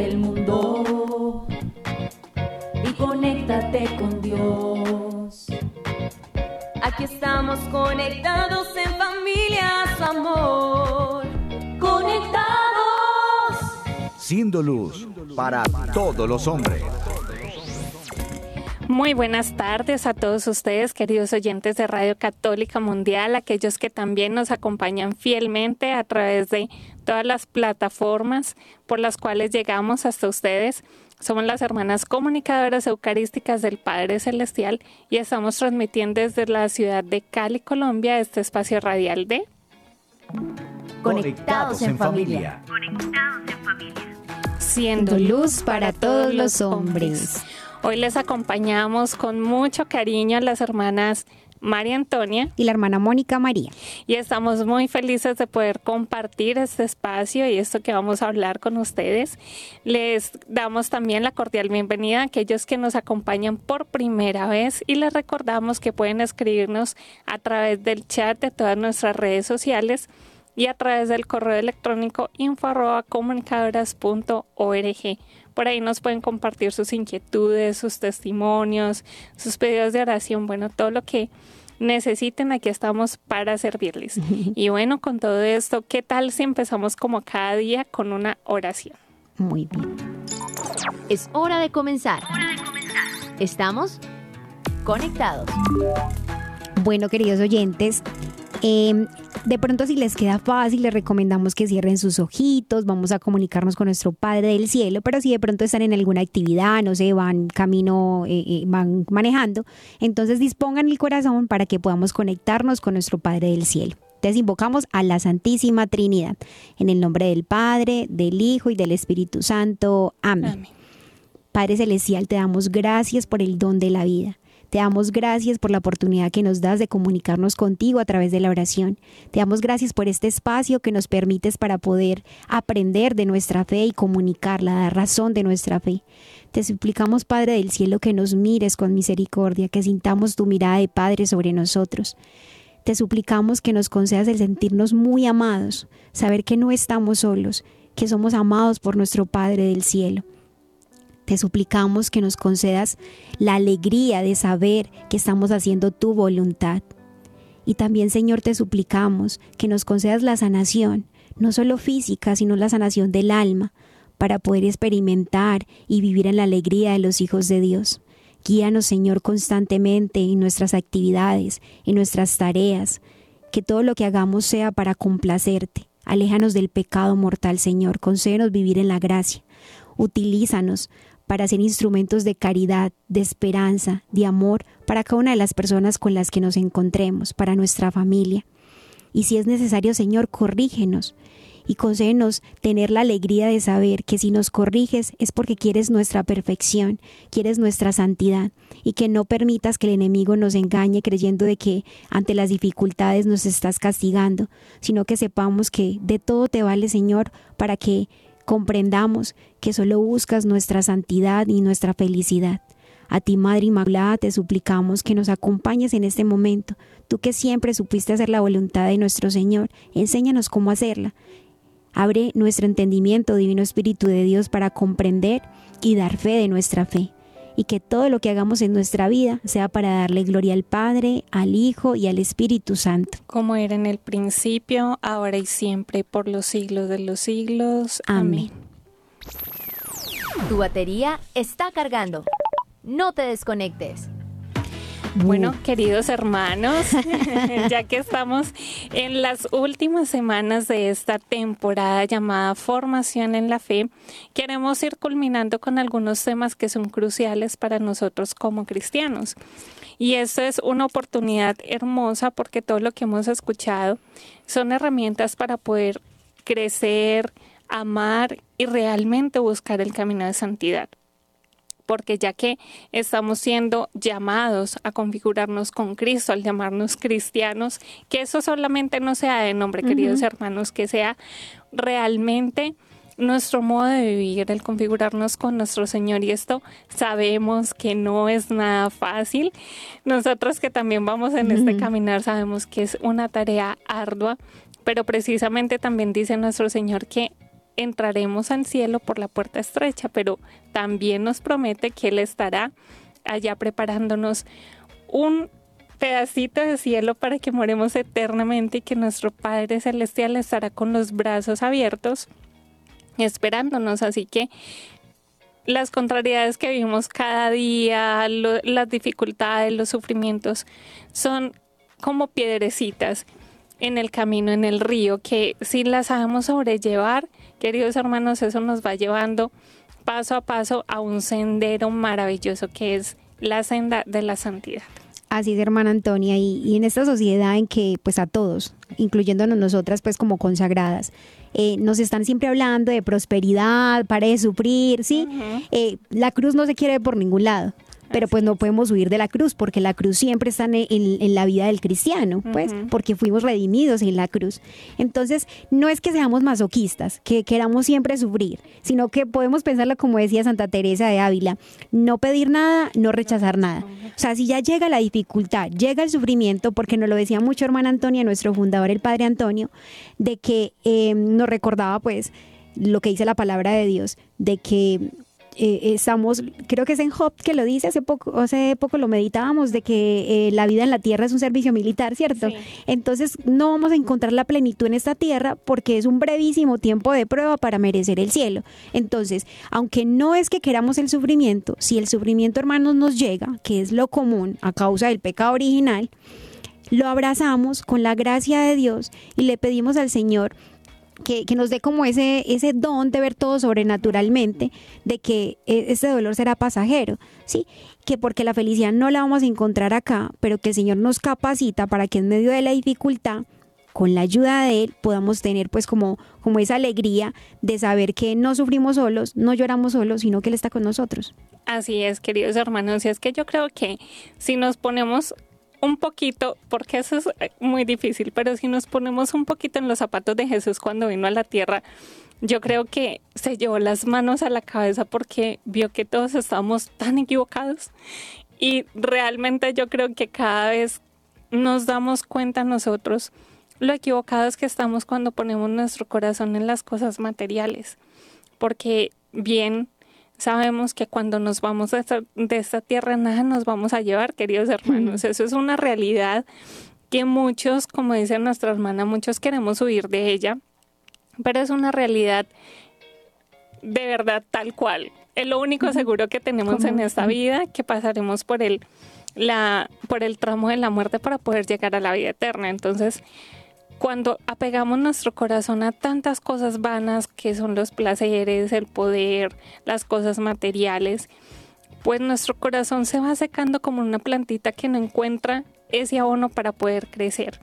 del mundo y conéctate con Dios. Aquí estamos conectados en familia, su amor. Conectados. Siendo luz para todos los hombres. Muy buenas tardes a todos ustedes, queridos oyentes de Radio Católica Mundial, aquellos que también nos acompañan fielmente a través de todas las plataformas por las cuales llegamos hasta ustedes. Somos las hermanas comunicadoras eucarísticas del Padre Celestial y estamos transmitiendo desde la ciudad de Cali, Colombia, este espacio radial de Conectados en familia. Siendo luz para todos los hombres. Hoy les acompañamos con mucho cariño a las hermanas María Antonia y la hermana Mónica María. Y estamos muy felices de poder compartir este espacio y esto que vamos a hablar con ustedes. Les damos también la cordial bienvenida a aquellos que nos acompañan por primera vez y les recordamos que pueden escribirnos a través del chat de todas nuestras redes sociales y a través del correo electrónico info.comunicadoras.org. Por ahí nos pueden compartir sus inquietudes, sus testimonios, sus pedidos de oración, bueno, todo lo que necesiten, aquí estamos para servirles. Y bueno, con todo esto, ¿qué tal si empezamos como cada día con una oración? Muy bien. Es hora de comenzar. Estamos conectados. Bueno, queridos oyentes, eh, de pronto si les queda fácil, les recomendamos que cierren sus ojitos, vamos a comunicarnos con nuestro Padre del Cielo, pero si de pronto están en alguna actividad, no sé, van camino, eh, eh, van manejando, entonces dispongan el corazón para que podamos conectarnos con nuestro Padre del Cielo. Entonces invocamos a la Santísima Trinidad, en el nombre del Padre, del Hijo y del Espíritu Santo. Amén. Amén. Padre Celestial, te damos gracias por el don de la vida. Te damos gracias por la oportunidad que nos das de comunicarnos contigo a través de la oración. Te damos gracias por este espacio que nos permites para poder aprender de nuestra fe y comunicarla, dar razón de nuestra fe. Te suplicamos, Padre del cielo, que nos mires con misericordia, que sintamos tu mirada de Padre sobre nosotros. Te suplicamos que nos concedas el sentirnos muy amados, saber que no estamos solos, que somos amados por nuestro Padre del cielo. Te suplicamos que nos concedas la alegría de saber que estamos haciendo tu voluntad. Y también, Señor, te suplicamos que nos concedas la sanación, no solo física, sino la sanación del alma, para poder experimentar y vivir en la alegría de los hijos de Dios. Guíanos, Señor, constantemente en nuestras actividades, en nuestras tareas, que todo lo que hagamos sea para complacerte. Aléjanos del pecado mortal, Señor, concédenos vivir en la gracia. Utilízanos para ser instrumentos de caridad, de esperanza, de amor para cada una de las personas con las que nos encontremos, para nuestra familia. Y si es necesario, Señor, corrígenos y concédenos tener la alegría de saber que si nos corriges es porque quieres nuestra perfección, quieres nuestra santidad y que no permitas que el enemigo nos engañe creyendo de que ante las dificultades nos estás castigando, sino que sepamos que de todo te vale, Señor, para que comprendamos que solo buscas nuestra santidad y nuestra felicidad. A ti, Madre Inmaculada, te suplicamos que nos acompañes en este momento. Tú que siempre supiste hacer la voluntad de nuestro Señor, enséñanos cómo hacerla. Abre nuestro entendimiento, Divino Espíritu de Dios, para comprender y dar fe de nuestra fe. Y que todo lo que hagamos en nuestra vida sea para darle gloria al Padre, al Hijo y al Espíritu Santo. Como era en el principio, ahora y siempre, por los siglos de los siglos. Amén. Tu batería está cargando. No te desconectes. Bueno, queridos hermanos, ya que estamos en las últimas semanas de esta temporada llamada Formación en la Fe, queremos ir culminando con algunos temas que son cruciales para nosotros como cristianos. Y esto es una oportunidad hermosa porque todo lo que hemos escuchado son herramientas para poder crecer, amar y realmente buscar el camino de santidad porque ya que estamos siendo llamados a configurarnos con Cristo, al llamarnos cristianos, que eso solamente no sea de nombre, queridos hermanos, que sea realmente nuestro modo de vivir, el configurarnos con nuestro Señor. Y esto sabemos que no es nada fácil. Nosotros que también vamos en este caminar sabemos que es una tarea ardua, pero precisamente también dice nuestro Señor que entraremos al cielo por la puerta estrecha, pero también nos promete que Él estará allá preparándonos un pedacito de cielo para que moremos eternamente y que nuestro Padre Celestial estará con los brazos abiertos esperándonos. Así que las contrariedades que vivimos cada día, las dificultades, los sufrimientos, son como piedrecitas en el camino, en el río, que si las sabemos sobrellevar, queridos hermanos, eso nos va llevando paso a paso a un sendero maravilloso que es la senda de la santidad. Así es, hermana Antonia, y, en esta sociedad en que pues a todos, incluyéndonos nosotras pues como consagradas, eh, nos están siempre hablando de prosperidad, para de sufrir, ¿sí? Eh, la cruz no se quiere por ningún lado pero pues no podemos huir de la cruz, porque la cruz siempre está en, la vida del cristiano, pues, porque fuimos redimidos en la cruz. Entonces, no es que seamos masoquistas, que queramos siempre sufrir, sino que podemos pensarlo como decía Santa Teresa de Ávila, no pedir nada, no rechazar nada. O sea, si ya llega la dificultad, llega el sufrimiento, porque nos lo decía mucho hermana Antonia, nuestro fundador, el Padre Antonio, de que eh, nos recordaba pues lo que dice la palabra de Dios, de que eh, estamos, creo que es en Job que lo dice, hace poco, hace poco lo meditábamos, de que eh, la vida en la tierra es un servicio militar, ¿cierto? Entonces no vamos a encontrar la plenitud en esta tierra porque es un brevísimo tiempo de prueba para merecer el cielo. Entonces, aunque no es que queramos el sufrimiento, si el sufrimiento, hermanos, nos llega, que es lo común a causa del pecado original, lo abrazamos con la gracia de Dios y le pedimos al Señor que, nos dé como ese, ese don de ver todo sobrenaturalmente, de que e, ese dolor será pasajero, ¿sí? Que porque la felicidad no la vamos a encontrar acá, pero que el Señor nos capacita para que en medio de la dificultad, con la ayuda de Él, podamos tener pues como, como esa alegría de saber que no sufrimos solos, no lloramos solos, sino que Él está con nosotros. Así es, queridos hermanos, y es que yo creo que si nos ponemos un poquito, porque eso es eh, muy difícil, pero si nos ponemos un poquito en los zapatos de Jesús cuando vino a la tierra, yo creo que se llevó las manos a la cabeza porque vio que todos estábamos tan equivocados. Y realmente yo creo que cada vez nos damos cuenta nosotros lo equivocados que estamos cuando ponemos nuestro corazón en las cosas materiales, porque bien sabemos que cuando nos vamos de esta, tierra nada nos vamos a llevar, queridos hermanos. Eso es una realidad que muchos, como dice nuestra hermana, muchos queremos huir de ella, pero es una realidad de verdad tal cual. Es lo único seguro que tenemos en esta vida, que pasaremos por el, la, por el tramo de la muerte para poder llegar a la vida eterna. Entonces, cuando apegamos nuestro corazón a tantas cosas vanas que son los placeres, el poder, las cosas materiales, pues nuestro corazón se va secando como una plantita que no encuentra ese abono para poder crecer.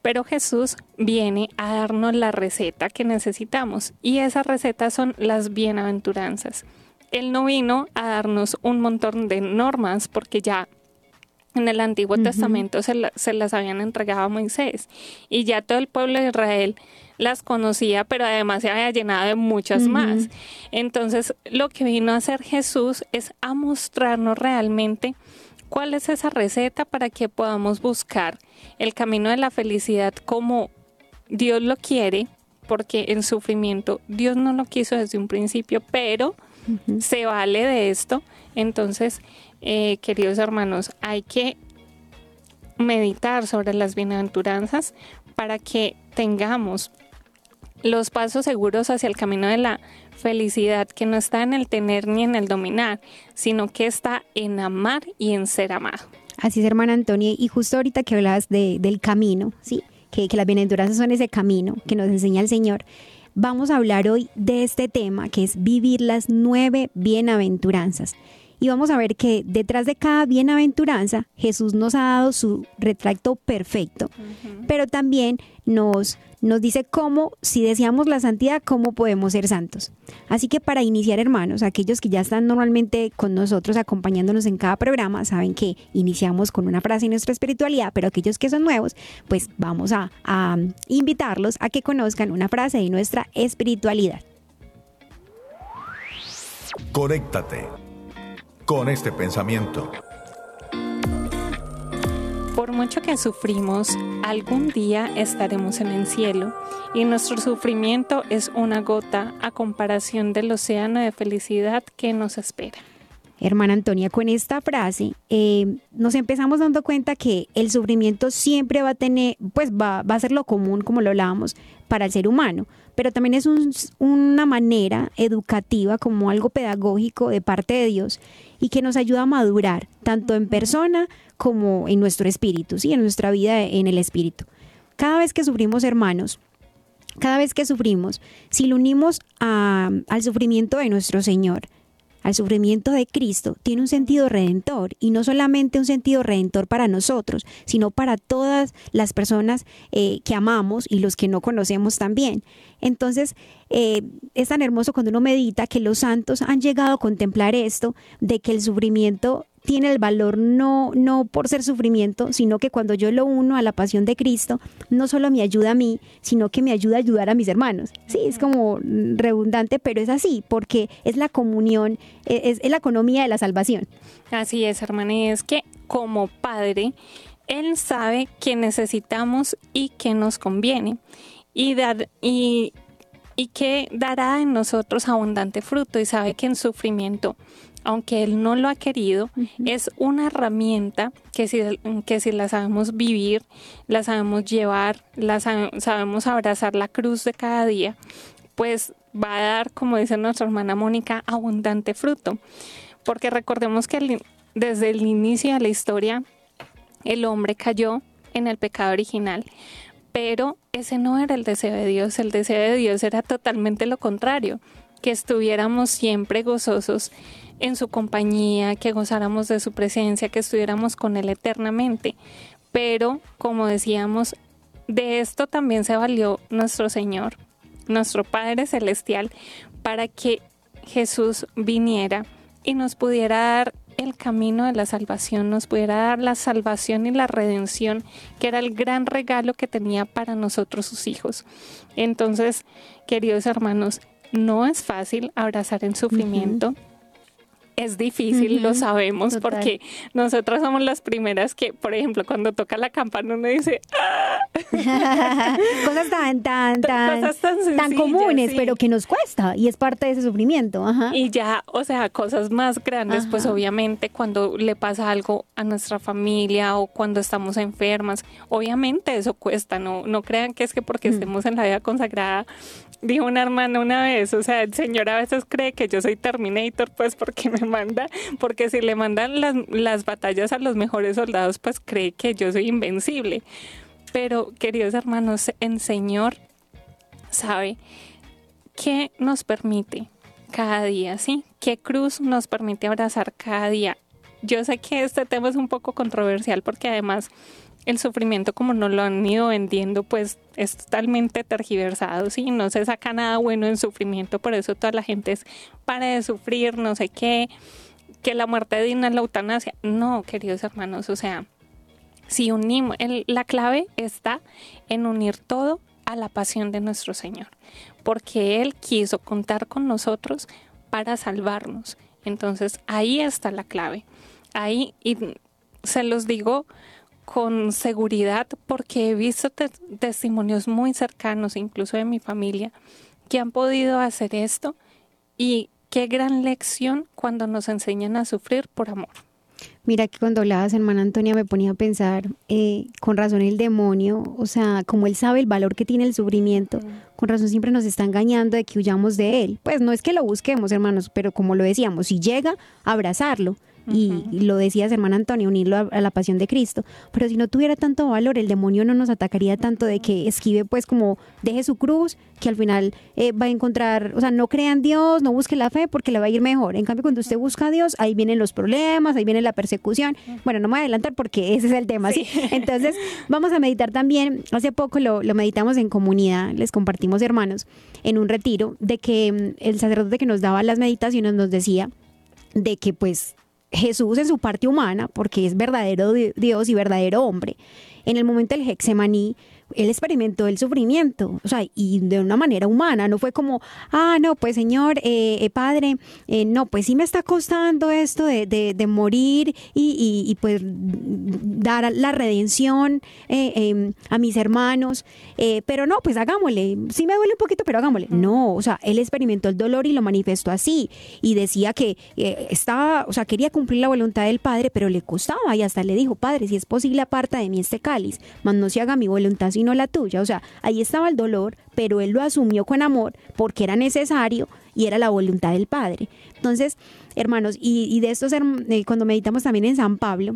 Pero Jesús viene a darnos la receta que necesitamos y esa receta son las bienaventuranzas. Él no vino a darnos un montón de normas porque ya en el Antiguo Testamento se, las habían entregado a Moisés y ya todo el pueblo de Israel las conocía, pero además se había llenado de muchas más. Entonces, lo que vino a hacer Jesús es a mostrarnos realmente cuál es esa receta para que podamos buscar el camino de la felicidad como Dios lo quiere, porque el sufrimiento Dios no lo quiso desde un principio, pero se vale de esto. Entonces, eh, queridos hermanos, hay que meditar sobre las bienaventuranzas para que tengamos los pasos seguros hacia el camino de la felicidad que no está en el tener ni en el dominar, sino que está en amar y en ser amado. Así es, hermana Antonia, y justo ahorita que hablas del camino, ¿sí? Que, que las bienaventuranzas son ese camino que nos enseña el Señor. Vamos a hablar hoy de este tema que es vivir las nueve bienaventuranzas y vamos a ver que detrás de cada bienaventuranza Jesús nos ha dado su retracto perfecto, pero también nos, nos dice cómo, si deseamos la santidad, cómo podemos ser santos. Así que para iniciar, hermanos, aquellos que ya están normalmente con nosotros acompañándonos en cada programa, saben que iniciamos con una frase en nuestra espiritualidad, pero aquellos que son nuevos, pues vamos a, a invitarlos a que conozcan una frase de nuestra espiritualidad. Conéctate con este pensamiento. Por mucho que sufrimos, algún día estaremos en el cielo y nuestro sufrimiento es una gota a comparación del océano de felicidad que nos espera. Hermana Antonia, con esta frase eh, nos empezamos dando cuenta que el sufrimiento siempre va a tener, pues va, va a ser lo común, como lo hablábamos, para el ser humano, pero también es un- una manera educativa, como algo pedagógico de parte de Dios y que nos ayuda a madurar, tanto en persona como en nuestro espíritu, ¿sí? en nuestra vida en el espíritu. Cada vez que sufrimos, hermanos, cada vez que sufrimos, si lo unimos a- al sufrimiento de nuestro Señor, al sufrimiento de Cristo, tiene un sentido redentor y no solamente un sentido redentor para nosotros, sino para todas las personas eh, que amamos y los que no conocemos también. Entonces, eh, es tan hermoso cuando uno medita que los santos han llegado a contemplar esto, de que el sufrimiento tiene el valor no, no por ser sufrimiento, sino que cuando yo lo uno a la pasión de Cristo, no solo me ayuda a mí, sino que me ayuda a ayudar a mis hermanos. Sí, es como redundante, pero es así, porque es la comunión, e, es, es la economía de la salvación. Así es, hermana, y es que como padre, Él sabe que necesitamos y que nos conviene y, dar, y, y que dará en nosotros abundante fruto y sabe que en sufrimiento, aunque Él no lo ha querido, es una herramienta que si, que si la sabemos vivir, la sabemos llevar, la sabe- sabemos abrazar la cruz de cada día, pues va a dar, como dice nuestra hermana Mónica, abundante fruto. Porque recordemos que el- desde el inicio de la historia el hombre cayó en el pecado original, pero ese no era el deseo de Dios, el deseo de Dios era totalmente lo contrario, que estuviéramos siempre gozosos en su compañía, que gozáramos de su presencia, que estuviéramos con Él eternamente. Pero, como decíamos, de esto también se valió nuestro Señor, nuestro Padre Celestial, para que Jesús viniera y nos pudiera dar el camino de la salvación, nos pudiera dar la salvación y la redención, que era el gran regalo que tenía para nosotros sus hijos. Entonces, queridos hermanos, no es fácil abrazar el sufrimiento. Es difícil, lo sabemos, total. porque nosotras somos las primeras que, por ejemplo, cuando toca la campana uno dice, Cosas tan, tan, tan, Cosas tan sencillas, comunes, sí. pero que nos cuesta y es parte de ese sufrimiento. Ajá. Y ya, o sea, cosas más grandes, pues obviamente cuando le pasa algo a nuestra familia o cuando estamos enfermas, obviamente eso cuesta, no, no crean que es que porque estemos en la vida consagrada, dijo una hermana una vez, o sea, el Señor a veces cree que yo soy Terminator, pues porque me manda, porque si le mandan las, las batallas a los mejores soldados, pues cree que yo soy invencible. Pero, queridos hermanos, el Señor sabe qué nos permite cada día, ¿sí? ¿Qué cruz nos permite abrazar cada día? Yo sé que este tema es un poco controversial porque además el sufrimiento como no lo han ido vendiendo pues es totalmente tergiversado, ¿sí? No se saca nada bueno en sufrimiento, por eso toda la gente es para de sufrir, no sé qué, que la muerte digna es la eutanasia. No, queridos hermanos, o sea, si unimos, la clave está en unir todo a la pasión de nuestro Señor, porque Él quiso contar con nosotros para salvarnos. Entonces ahí está la clave. Ahí, y se los digo con seguridad porque he visto te- testimonios muy cercanos, incluso de mi familia, que han podido hacer esto y qué gran lección cuando nos enseñan a sufrir por amor. Mira que cuando hablabas, hermana Antonia, me ponía a pensar, eh, con razón el demonio, o sea, como él sabe el valor que tiene el sufrimiento, con razón siempre nos está engañando de que huyamos de él. Pues no es que lo busquemos, hermanos, pero como lo decíamos, si llega, abrazarlo. Y, y lo decías, hermana Antonia, unirlo a, a la pasión de Cristo. Pero si no tuviera tanto valor, el demonio no nos atacaría tanto de que esquive, pues, como deje su cruz, que al final eh, va a encontrar, o sea, no crea en Dios, no busque la fe, porque le va a ir mejor. En cambio, cuando usted busca a Dios, ahí vienen los problemas, ahí viene la persecución. Bueno, no me voy a adelantar porque ese es el tema, ¿sí? Entonces, vamos a meditar también. Hace poco lo, lo meditamos en comunidad, les compartimos, hermanos, en un retiro, de que mm, el sacerdote que nos daba las meditaciones nos decía de que, pues, Jesús en su parte humana, porque es verdadero di- Dios y verdadero hombre, en el momento del Hexemaní, él experimentó el sufrimiento, o sea, y de una manera humana, no fue como, ah, no, pues señor, eh, eh, padre, eh, no, pues sí me está costando esto de, de, de morir y, y, pues dar la redención em, a mis hermanos, pero no, pues hagámosle, sí me duele un poquito, pero hagámosle. No, o sea, él experimentó el dolor y lo manifestó así y decía que estaba, o sea, quería cumplir la voluntad del Padre, pero le costaba y hasta le dijo, Padre, si es posible aparta de mí este cáliz, mas no se haga mi voluntad sino la tuya. O sea, ahí estaba el dolor, pero él lo asumió con amor porque era necesario y era la voluntad del Padre. Entonces, hermanos, y, de esto eh, cuando meditamos también en San Pablo,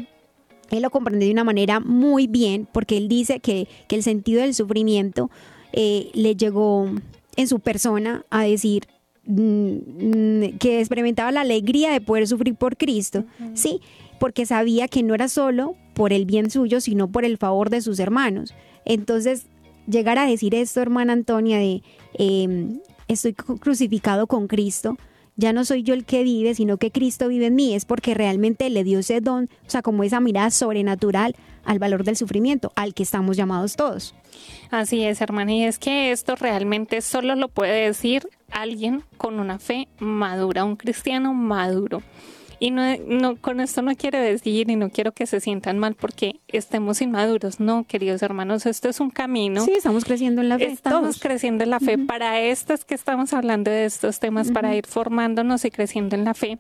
él lo comprende de una manera muy bien, porque él dice que, el sentido del sufrimiento eh, le llegó en su persona a decir, mm, que experimentaba la alegría de poder sufrir por Cristo, ¿sí? Porque sabía que no era solo por el bien suyo, sino por el favor de sus hermanos. Entonces, llegar a decir esto, hermana Antonia, de em, estoy crucificado con Cristo, ya no soy yo el que vive, sino que Cristo vive en mí, es porque realmente le dio ese don, o sea, como esa mirada sobrenatural al valor del sufrimiento, al que estamos llamados todos. Así es, hermana, y es que esto realmente solo lo puede decir alguien con una fe madura, un cristiano maduro. Y no, no, con esto no quiero decir y no quiero que se sientan mal porque estemos inmaduros. No, queridos hermanos, esto es un camino. Sí, estamos creciendo en la fe. Estamos creciendo en la fe. Para estas que estamos hablando de estos temas, para ir formándonos y creciendo en la fe,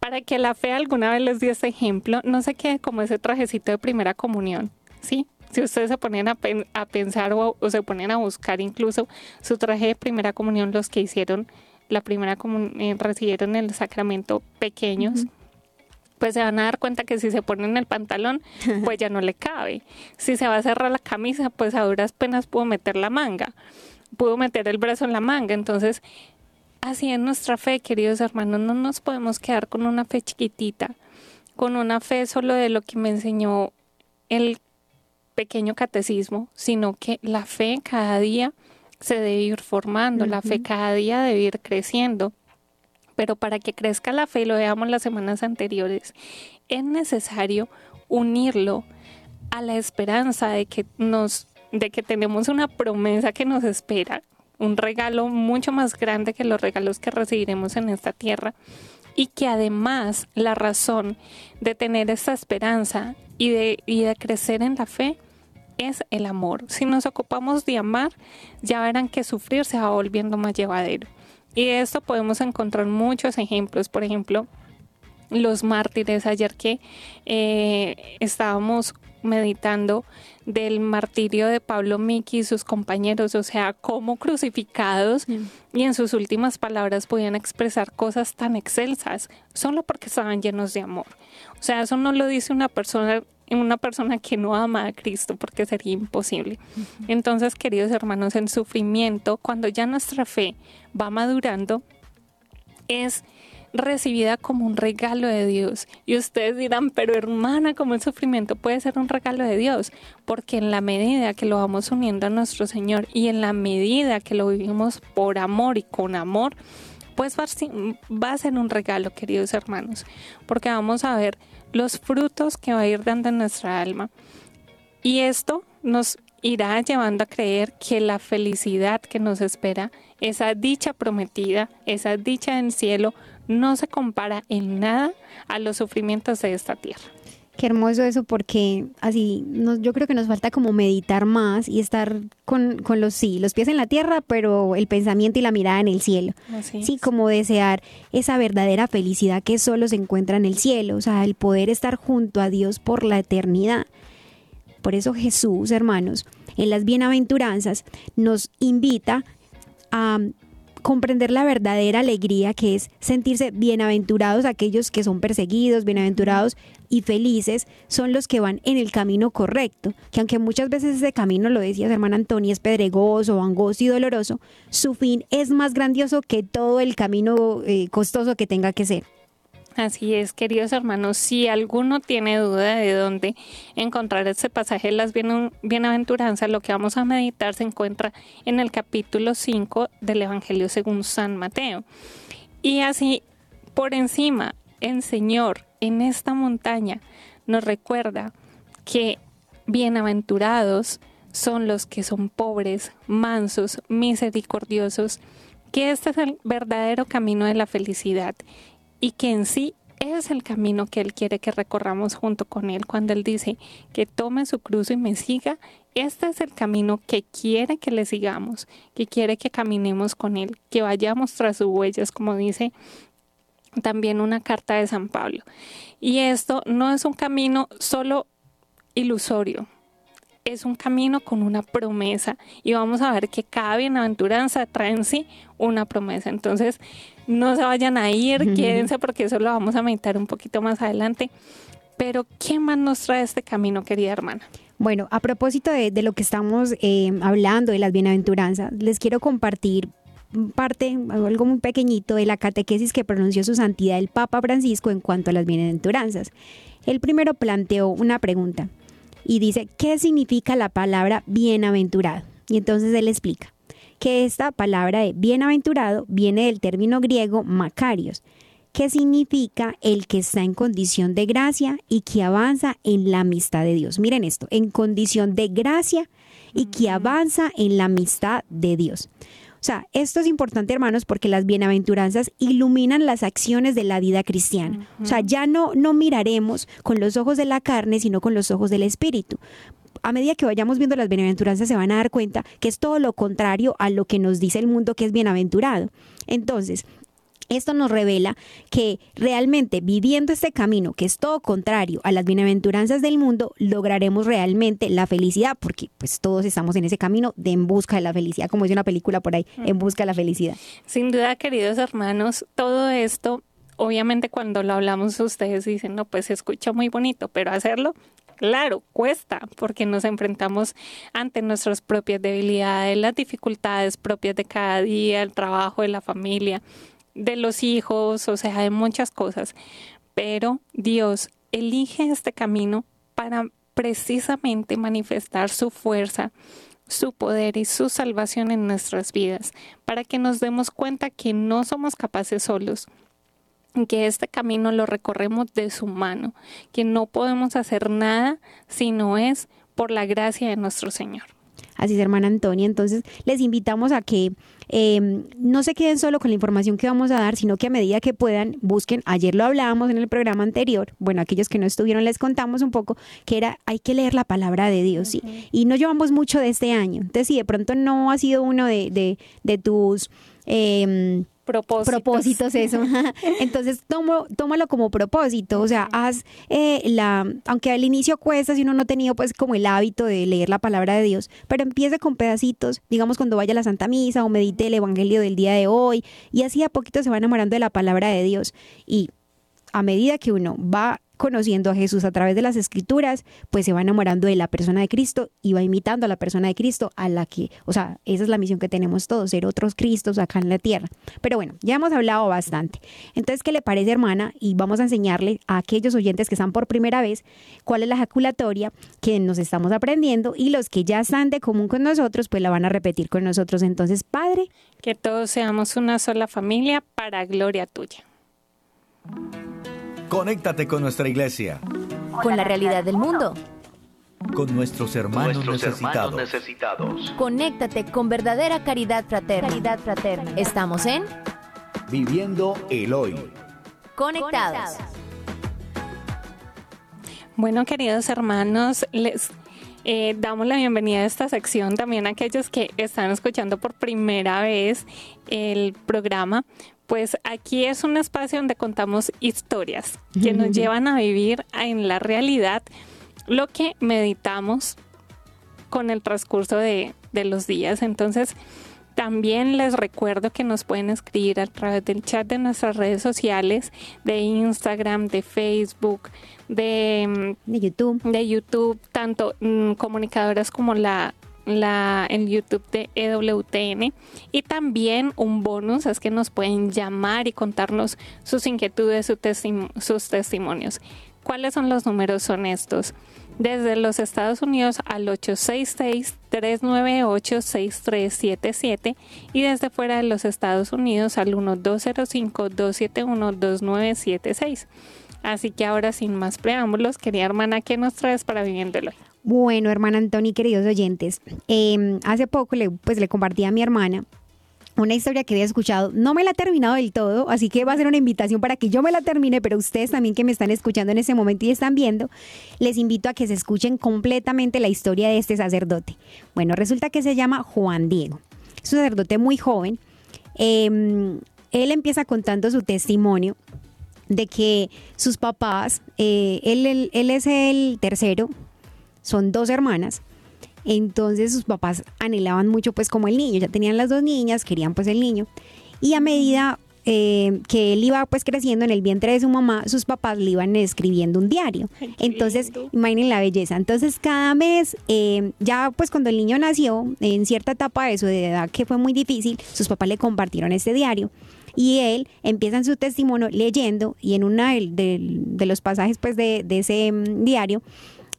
para que la fe alguna vez les dio ese ejemplo, no se quede como ese trajecito de primera comunión, ¿sí? Si ustedes se ponen a, pensar o, se ponen a buscar incluso su traje de primera comunión, los que hicieron la primera comunión, eh, recibieron el sacramento pequeños, pues se van a dar cuenta que si se ponen el pantalón, pues ya no le cabe. Si se va a cerrar la camisa, pues a duras penas puedo meter la manga, puedo meter el brazo en la manga. Entonces, así es nuestra fe, queridos hermanos, no nos podemos quedar con una fe chiquitita, con una fe solo de lo que me enseñó el pequeño catecismo, sino que la fe cada día se debe ir formando, la fe cada día debe ir creciendo pero para que crezca la fe, lo veamos las semanas anteriores, es necesario unirlo a la esperanza de que nos de que tenemos una promesa que nos espera, un regalo mucho más grande que los regalos que recibiremos en esta tierra y que además la razón de tener esta esperanza y de, y de crecer en la fe es el amor. Si nos ocupamos de amar, ya verán que sufrir se va volviendo más llevadero. Y de esto podemos encontrar muchos ejemplos, por ejemplo, los mártires. Ayer que eh, estábamos meditando del martirio de Pablo Miki y sus compañeros, o sea, cómo crucificados y en sus últimas palabras podían expresar cosas tan excelsas solo porque estaban llenos de amor. O sea, eso no lo dice una persona una persona que no ama a Cristo, porque sería imposible. Entonces, queridos hermanos, el sufrimiento, cuando ya nuestra fe va madurando, es recibida como un regalo de Dios. Y ustedes dirán, pero hermana, ¿cómo el sufrimiento puede ser un regalo de Dios? Porque en la medida que lo vamos uniendo a nuestro Señor y en la medida que lo vivimos por amor y con amor, pues va a ser un regalo, queridos hermanos, porque vamos a ver los frutos que va a ir dando nuestra alma. Y esto nos irá llevando a creer que la felicidad que nos espera, esa dicha prometida, esa dicha en cielo, no se compara en nada a los sufrimientos de esta tierra. Qué hermoso eso porque así yo creo que nos falta como meditar más y estar con, los sí, los pies en la tierra, pero el pensamiento y la mirada en el cielo. sí, como desear esa verdadera felicidad que solo se encuentra en el cielo, o sea, el poder estar junto a Dios por la eternidad. Por eso Jesús, hermanos, en las bienaventuranzas nos invita a comprender la verdadera alegría que es sentirse bienaventurados aquellos que son perseguidos, bienaventurados y felices son los que van en el camino correcto, que aunque muchas veces ese camino, lo decía hermana Antonia, es pedregoso, angosto y doloroso, su fin es más grandioso que todo el camino eh, costoso que tenga que ser. Así es, queridos hermanos, si alguno tiene duda de dónde encontrar este pasaje de las bienaventuranzas, lo que vamos a meditar se encuentra en el capítulo 5 del Evangelio según San Mateo. Y así, por encima, el Señor en esta montaña nos recuerda que bienaventurados son los que son pobres, mansos, misericordiosos, que este es el verdadero camino de la felicidad y que en sí es el camino que Él quiere que recorramos junto con Él. Cuando Él dice que tome su cruz y me siga, este es el camino que quiere que le sigamos, que quiere que caminemos con Él, que vayamos tras sus huellas, como dice también una carta de San Pablo. Y esto no es un camino solo ilusorio, es un camino con una promesa y vamos a ver que cada bienaventuranza trae en sí una promesa. Entonces, no se vayan a ir, quédense porque eso lo vamos a meditar un poquito más adelante. Pero, ¿qué más nos trae este camino, querida hermana? Bueno, a propósito de, lo que estamos eh, hablando de las bienaventuranzas, les quiero compartir parte, algo muy pequeñito de la catequesis que pronunció su santidad el Papa Francisco en cuanto a las bienaventuranzas. El primero planteó una pregunta y dice, ¿qué significa la palabra bienaventurado? Y entonces él explica que esta palabra de bienaventurado viene del término griego makarios, que significa el que está en condición de gracia y que avanza en la amistad de Dios. Miren esto, en condición de gracia y que avanza en la amistad de Dios. O sea, esto es importante, hermanos, porque las bienaventuranzas iluminan las acciones de la vida cristiana. O sea, ya no, no miraremos con los ojos de la carne, sino con los ojos del Espíritu a medida que vayamos viendo las bienaventuranzas se van a dar cuenta que es todo lo contrario a lo que nos dice el mundo que es bienaventurado. Entonces, esto nos revela que realmente viviendo este camino, que es todo contrario a las bienaventuranzas del mundo, lograremos realmente la felicidad, porque pues todos estamos en ese camino de en busca de la felicidad, como dice una película por ahí, en busca de la felicidad. Sin duda, queridos hermanos, todo esto, obviamente cuando lo hablamos ustedes dicen, no, pues se escucha muy bonito, pero hacerlo Claro, cuesta porque nos enfrentamos ante nuestras propias debilidades, las dificultades propias de cada día, el trabajo de la familia, de los hijos, o sea, de muchas cosas. Pero Dios elige este camino para precisamente manifestar su fuerza, su poder y su salvación en nuestras vidas, para que nos demos cuenta que no somos capaces solos, que este camino lo recorremos de su mano, que no podemos hacer nada si no es por la gracia de nuestro Señor. Así es, hermana Antonia. Entonces, les invitamos a que em, no se queden solo con la información que vamos a dar, sino que a medida que puedan, busquen. Ayer lo hablábamos en el programa anterior. Bueno, aquellos que no estuvieron, les contamos un poco que era, hay que leer la palabra de Dios, ¿sí? Y no llevamos mucho de este año. Entonces, si de pronto no ha sido uno de, de, de tus... Eh, propósitos. eso. Entonces, tomo, tómalo como propósito. O sea, haz eh, la, aunque al inicio cuesta si uno no ha tenido pues como el hábito de leer la palabra de Dios, pero empiece con pedacitos, digamos cuando vaya a la Santa Misa o medite el Evangelio del día de hoy, y así a poquito se va enamorando de la palabra de Dios. Y a medida que uno va conociendo a Jesús a través de las escrituras, pues se va enamorando de la persona de Cristo y va imitando a la persona de Cristo a la que, o sea, esa es la misión que tenemos todos, ser otros Cristos acá en la tierra. Pero bueno, ya hemos hablado bastante. Entonces, ¿qué le parece, hermana? Y vamos a enseñarle a aquellos oyentes que están por primera vez cuál es la ejaculatoria que nos estamos aprendiendo y los que ya están de común con nosotros, pues la van a repetir con nosotros. Entonces, Padre. Que todos seamos una sola familia para gloria tuya. Conéctate con nuestra iglesia. Con la realidad del mundo. Con nuestros hermanos, necesitados. Conéctate con verdadera caridad fraterna. Caridad fraterna. Estamos en Viviendo el Hoy. Conectados. Bueno, queridos hermanos, les eh, damos la bienvenida a esta sección también a aquellos que están escuchando por primera vez el programa pues aquí es un espacio donde contamos historias que nos llevan a vivir en la realidad lo que meditamos con el transcurso de, los días. Entonces, también les recuerdo que nos pueden escribir a través del chat de nuestras redes sociales, de Instagram, de Facebook, de, YouTube. De YouTube, tanto mm, comunicadoras como la la, en YouTube de EWTN y también un bonus es que nos pueden llamar y contarnos sus inquietudes, sus testimonios. ¿Cuáles son los números? Son estos. Desde los Estados Unidos al 866-398-6377 y desde fuera de los Estados Unidos al 1205-271-2976. Así que ahora sin más preámbulos, quería hermana, ¿qué nos traes para Viviéndolo? Bueno, hermana Antoni, queridos oyentes, em, hace poco le, pues, le compartí a mi hermana una historia que había escuchado. No me la he terminado del todo, así que va a ser una invitación para que yo me la termine, pero ustedes también que me están escuchando en ese momento y están viendo, les invito a que se escuchen completamente la historia de este sacerdote. Bueno, resulta que se llama Juan Diego. Es un sacerdote muy joven. Em, él empieza contando su testimonio de que sus papás, eh, él, él es el tercero, son dos hermanas, entonces sus papás anhelaban mucho pues como el niño, ya tenían las dos niñas, querían pues el niño. Y a medida eh, que él iba pues creciendo en el vientre de su mamá, sus papás le iban escribiendo un diario. Entonces, imaginen la belleza. Entonces, cada mes, eh, ya pues cuando el niño nació, en cierta etapa de su edad que fue muy difícil, sus papás le compartieron este diario. Y él empieza en su testimonio leyendo y en uno de, los pasajes pues de, ese mm, diario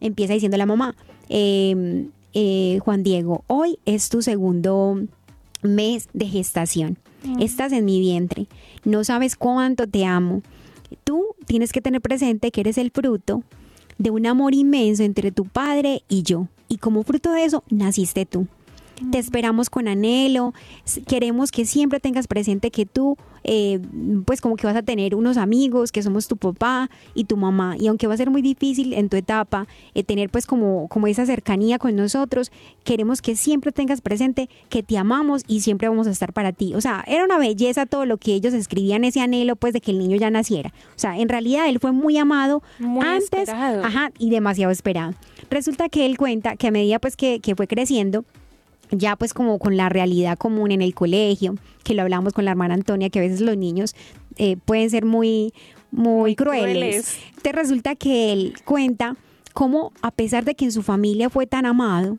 empieza diciendo la mamá, eh, eh, Juan Diego, hoy es tu segundo mes de gestación. Mm. Estás en mi vientre. No sabes cuánto te amo. Tú tienes que tener presente que eres el fruto de un amor inmenso entre tu padre y yo. Y como fruto de eso, naciste tú. Te esperamos con anhelo. Queremos que siempre tengas presente que tú eh, pues como que vas a tener unos amigos que somos tu papá y tu mamá y aunque va a ser muy difícil en tu etapa eh, tener pues como, como esa cercanía con nosotros, queremos que siempre tengas presente que te amamos y siempre vamos a estar para ti. O sea, era una belleza todo lo que ellos escribían, ese anhelo pues de que el niño ya naciera. O sea, en realidad él fue muy amado antes ajá, y demasiado esperado. Resulta que él cuenta que a medida pues que, que fue creciendo, ya pues como con la realidad común en el colegio, que lo hablamos con la hermana Antonia, que a veces los niños eh, pueden ser muy, muy, crueles. Te resulta que él cuenta cómo a pesar de que en su familia fue tan amado,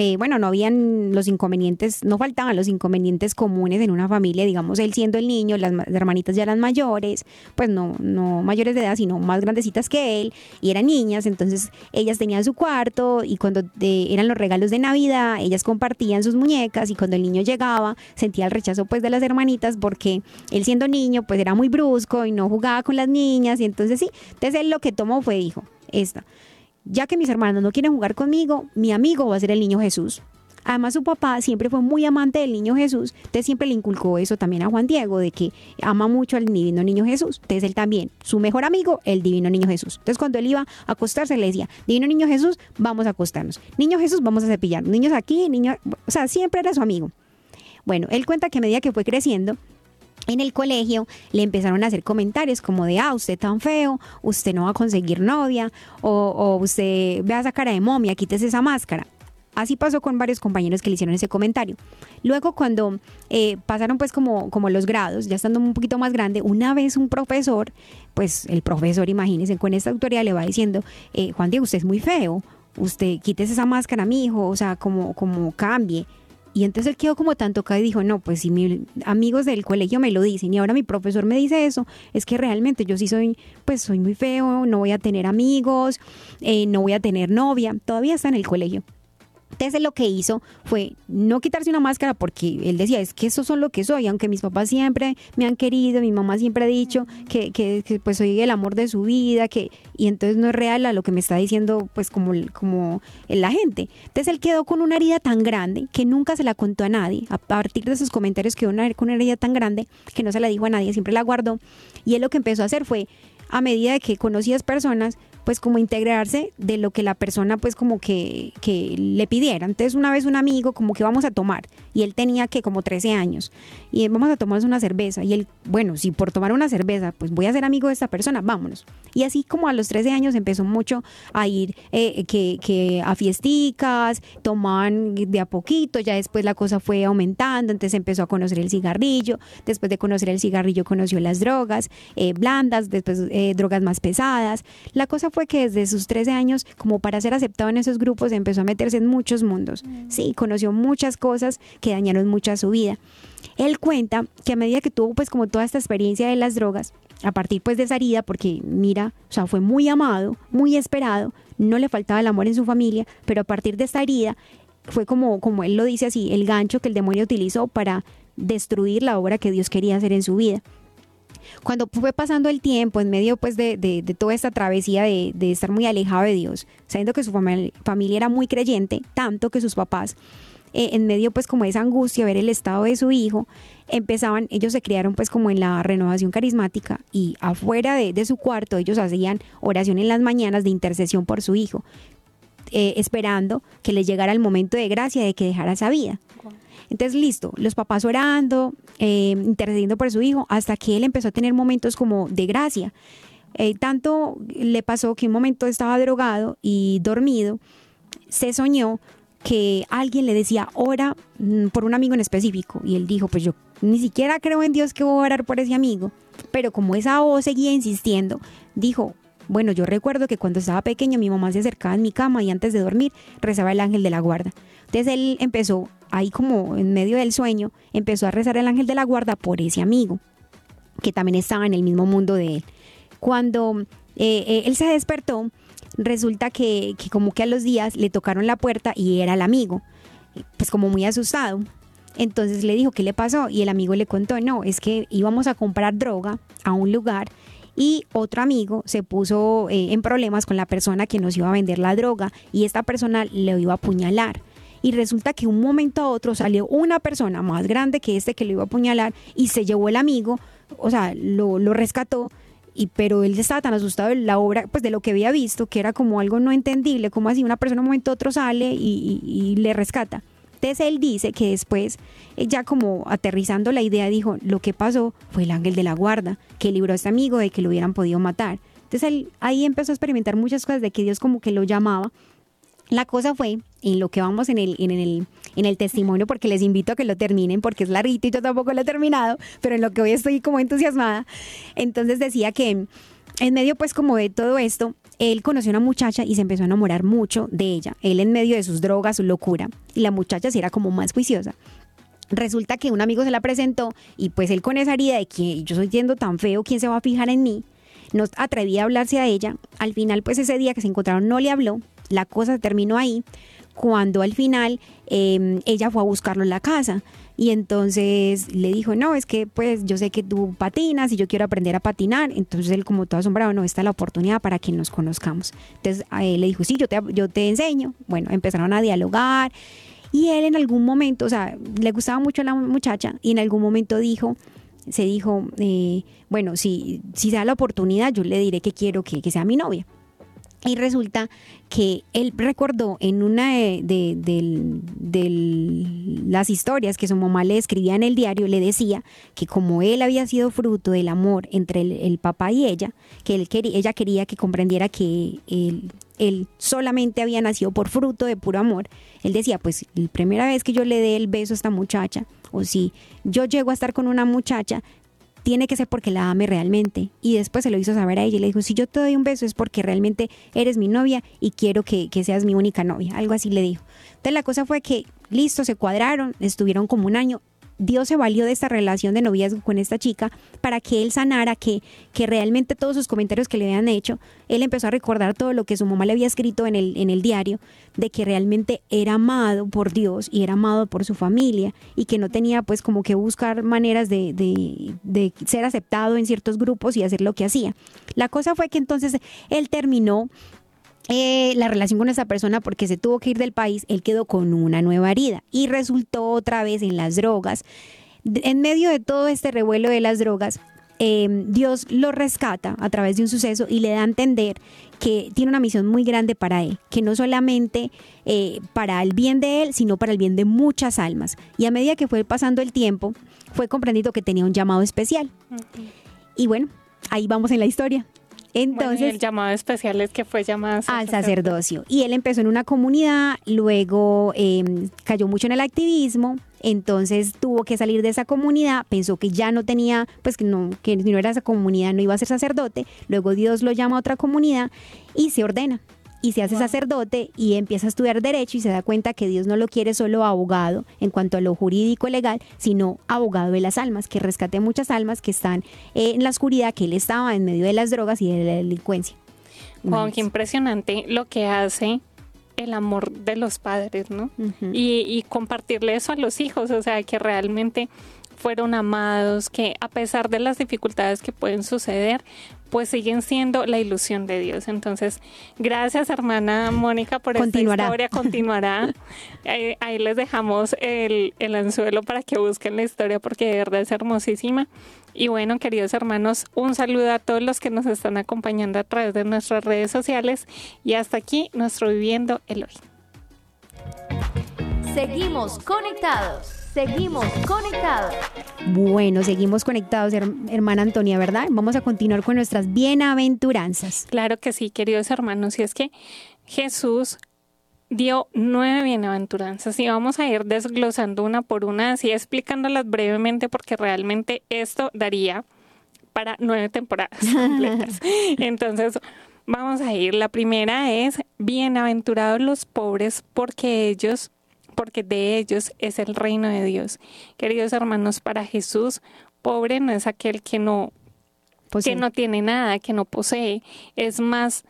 eh, bueno, no habían los inconvenientes, no faltaban los inconvenientes comunes en una familia, digamos, él siendo el niño, las, hermanitas ya eran mayores, pues no, no mayores de edad, sino más grandecitas que él, y eran niñas, entonces ellas tenían su cuarto y cuando eran los regalos de Navidad, ellas compartían sus muñecas y cuando el niño llegaba sentía el rechazo pues de las hermanitas porque él siendo niño pues era muy brusco y no jugaba con las niñas y entonces sí, entonces él lo que tomó fue, dijo, esta ya que mis hermanos no quieren jugar conmigo, mi amigo va a ser el niño Jesús. Además, su papá siempre fue muy amante del niño Jesús, entonces siempre le inculcó eso también a Juan Diego, de que ama mucho al divino niño Jesús. Entonces él también, su mejor amigo, el divino niño Jesús. Entonces cuando él iba a acostarse, le decía, divino niño Jesús, vamos a acostarnos. Niño Jesús, vamos a cepillar. Niños aquí, niños, o sea, siempre era su amigo. Bueno, él cuenta que a medida que fue creciendo, en el colegio le empezaron a hacer comentarios como de, ah, usted tan feo, usted no va a conseguir novia, o, usted vea esa cara de momia, quítese esa máscara. Así pasó con varios compañeros que le hicieron ese comentario. Luego cuando eh, pasaron pues como, como los grados, ya estando un poquito más grande, una vez un profesor, pues el profesor, imagínense, con esta autoridad le va diciendo, eh, Juan Diego, usted es muy feo, usted quítese esa máscara, mi hijo, o sea, como, como cambie. Y entonces él quedó como tan tocado y dijo, no, pues si mis amigos del colegio me lo dicen y ahora mi profesor me dice eso, es que realmente yo sí soy, pues soy muy feo, no voy a tener amigos, eh, no voy a tener novia, todavía está en el colegio. Entonces lo que hizo fue no quitarse una máscara porque él decía, es que eso son lo que soy, aunque mis papás siempre me han querido, mi mamá siempre ha dicho que, que, pues soy el amor de su vida, que y entonces no es real a lo que me está diciendo pues como, como la gente. Entonces él quedó con una herida tan grande que nunca se la contó a nadie. A partir de esos comentarios quedó una, con una herida tan grande que no se la dijo a nadie, siempre la guardó. Y él lo que empezó a hacer fue, a medida que conocías personas, pues como integrarse de lo que la persona pues como que, que le pidiera. Entonces una vez un amigo como que vamos a tomar y él tenía que como 13 años y vamos a tomarnos una cerveza y él, bueno, si por tomar una cerveza pues voy a ser amigo de esta persona, vámonos. Y así como a los 13 años empezó mucho a ir eh, que, que a fiesticas, tomaban de a poquito, ya después la cosa fue aumentando, entonces empezó a conocer el cigarrillo, después de conocer el cigarrillo conoció las drogas eh, blandas, después eh, drogas más pesadas. La cosa fue fue que desde sus 13 años, como para ser aceptado en esos grupos, empezó a meterse en muchos mundos. Mm. Sí, conoció muchas cosas que dañaron mucho a su vida. Él cuenta que a medida que tuvo pues como toda esta experiencia de las drogas, a partir pues de esa herida, porque mira, o sea, fue muy amado, muy esperado, no le faltaba el amor en su familia, pero a partir de esta herida fue como, como él lo dice así, el gancho que el demonio utilizó para destruir la obra que Dios quería hacer en su vida. Cuando fue pasando el tiempo, en medio pues de, de, toda esta travesía de, de, estar muy alejado de Dios, sabiendo que su familia era muy creyente, tanto que sus papás, eh, en medio pues como de esa angustia, ver el estado de su hijo, empezaban, ellos se criaron pues como en la renovación carismática y afuera de, su cuarto ellos hacían oración en las mañanas de intercesión por su hijo, eh, esperando que le llegara el momento de gracia de que dejara esa vida. Entonces, listo, los papás orando, eh, intercediendo por su hijo, hasta que él empezó a tener momentos como de gracia. Eh, tanto le pasó que un momento estaba drogado y dormido, se soñó que alguien le decía, ora mm, por un amigo en específico. Y él dijo, pues yo ni siquiera creo en Dios que voy a orar por ese amigo. Pero como esa voz seguía insistiendo, dijo, bueno, yo recuerdo que cuando estaba pequeño mi mamá se acercaba en mi cama y antes de dormir rezaba el ángel de la guarda. Entonces él empezó, ahí como en medio del sueño, empezó a rezar el ángel de la guarda por ese amigo, que también estaba en el mismo mundo de él. Cuando eh, eh, él se despertó, resulta que, como que a los días le tocaron la puerta y era el amigo, pues como muy asustado. Entonces le dijo, ¿qué le pasó? Y el amigo le contó, no, es que íbamos a comprar droga a un lugar y otro amigo se puso eh, en problemas con la persona que nos iba a vender la droga y esta persona le iba a apuñalar. Y resulta que un momento a otro salió una persona más grande que este que lo iba a apuñalar y se llevó el amigo, o sea, lo, lo rescató y pero él estaba tan asustado de la obra, pues de lo que había visto, que era como algo no entendible, como así una persona un momento a otro sale y, y, le rescata. Entonces él dice que después, eh, ya como aterrizando la idea, dijo, lo que pasó fue el ángel de la guarda, que libró a este amigo de que lo hubieran podido matar. Entonces él ahí empezó a experimentar muchas cosas de que Dios como que lo llamaba. La cosa fue, en lo que vamos en el, en el, en el testimonio, porque les invito a que lo terminen, porque es larguito y yo tampoco lo he terminado, pero en lo que hoy estoy como entusiasmada. Entonces decía que en medio pues como de todo esto, él conoció a una muchacha y se empezó a enamorar mucho de ella. Él en medio de sus drogas, su locura. Y la muchacha sí era como más juiciosa. Resulta que un amigo se la presentó y pues él con esa herida de que yo soy siendo tan feo, ¿quién se va a fijar en mí? No atrevía a hablarse a ella. Al final pues ese día que se encontraron no le habló. La cosa terminó ahí cuando al final eh, ella fue a buscarlo en la casa y entonces le dijo, no, es que pues yo sé que tú patinas y yo quiero aprender a patinar. Entonces él como todo asombrado, no, esta es la oportunidad para que nos conozcamos. Entonces él le dijo, sí, yo te, yo te enseño. Bueno, empezaron a dialogar y él en algún momento, o sea, le gustaba mucho a la muchacha y en algún momento dijo, se dijo, eh, bueno, si, si da la oportunidad, yo le diré que quiero que, que sea mi novia. Y resulta que él recordó en una de, las historias que su mamá le escribía en el diario, le decía que como él había sido fruto del amor entre el, el papá y ella, que él quería, ella quería que comprendiera que él, él solamente había nacido por fruto de puro amor. Él decía, pues la primera vez que yo le dé el beso a esta muchacha, o si yo llego a estar con una muchacha, tiene que ser porque la ame realmente. Y después se lo hizo saber a ella y le dijo, si yo te doy un beso es porque realmente eres mi novia y quiero que, que seas mi única novia. Algo así le dijo. Entonces la cosa fue que, listo, se cuadraron, estuvieron como un año. Dios se valió de esta relación de noviazgo con esta chica para que él sanara, que, que realmente todos sus comentarios que le habían hecho, él empezó a recordar todo lo que su mamá le había escrito en el, en el diario, de que realmente era amado por Dios y era amado por su familia y que no tenía pues como que buscar maneras de, de, de ser aceptado en ciertos grupos y hacer lo que hacía. La cosa fue que entonces él terminó eh, la relación con esa persona porque se tuvo que ir del país, él quedó con una nueva herida y resultó otra vez en las drogas. En medio de todo este revuelo de las drogas, eh, Dios lo rescata a través de un suceso y le da a entender que tiene una misión muy grande para él, que no solamente eh, para el bien de él, sino para el bien de muchas almas. Y a medida que fue pasando el tiempo, fue comprendido que tenía un llamado especial. Y bueno, ahí vamos en la historia. Entonces, bueno, el llamado especial es que fue llamado al sacerdocio. Y él empezó en una comunidad, luego eh, cayó mucho en el activismo, entonces tuvo que salir de esa comunidad, pensó que ya no tenía, pues que no, que no era esa comunidad, no iba a ser sacerdote, luego Dios lo llama a otra comunidad y se ordena y se hace wow. sacerdote y empieza a estudiar derecho y se da cuenta que Dios no lo quiere solo abogado en cuanto a lo jurídico legal, sino abogado de las almas, que rescate muchas almas que están en la oscuridad, que él estaba en medio de las drogas y de la delincuencia. Wow, qué impresionante lo que hace el amor de los padres, ¿no? Uh -huh. y, y compartirle eso a los hijos, o sea, que realmente fueron amados, que a pesar de las dificultades que pueden suceder, pues siguen siendo la ilusión de Dios. Entonces, gracias hermana Mónica por esta historia, continuará. ahí, les dejamos el, el anzuelo para que busquen la historia porque de verdad es hermosísima. Y bueno, queridos hermanos, un saludo a todos los que nos están acompañando a través de nuestras redes sociales y hasta aquí nuestro Viviendo el Hoy. Seguimos conectados. Seguimos conectados. Bueno, seguimos conectados, hermana Antonia, ¿verdad? Vamos a continuar con nuestras bienaventuranzas. Claro que sí, queridos hermanos, y es que Jesús dio nueve bienaventuranzas y vamos a ir desglosando una por una, así explicándolas brevemente porque realmente esto daría para nueve temporadas completas. Entonces, vamos a ir. La primera es, bienaventurados los pobres porque ellos porque de ellos es el reino de Dios. Queridos hermanos, para Jesús, pobre no es aquel que no, que no tiene nada, que no posee. Es más,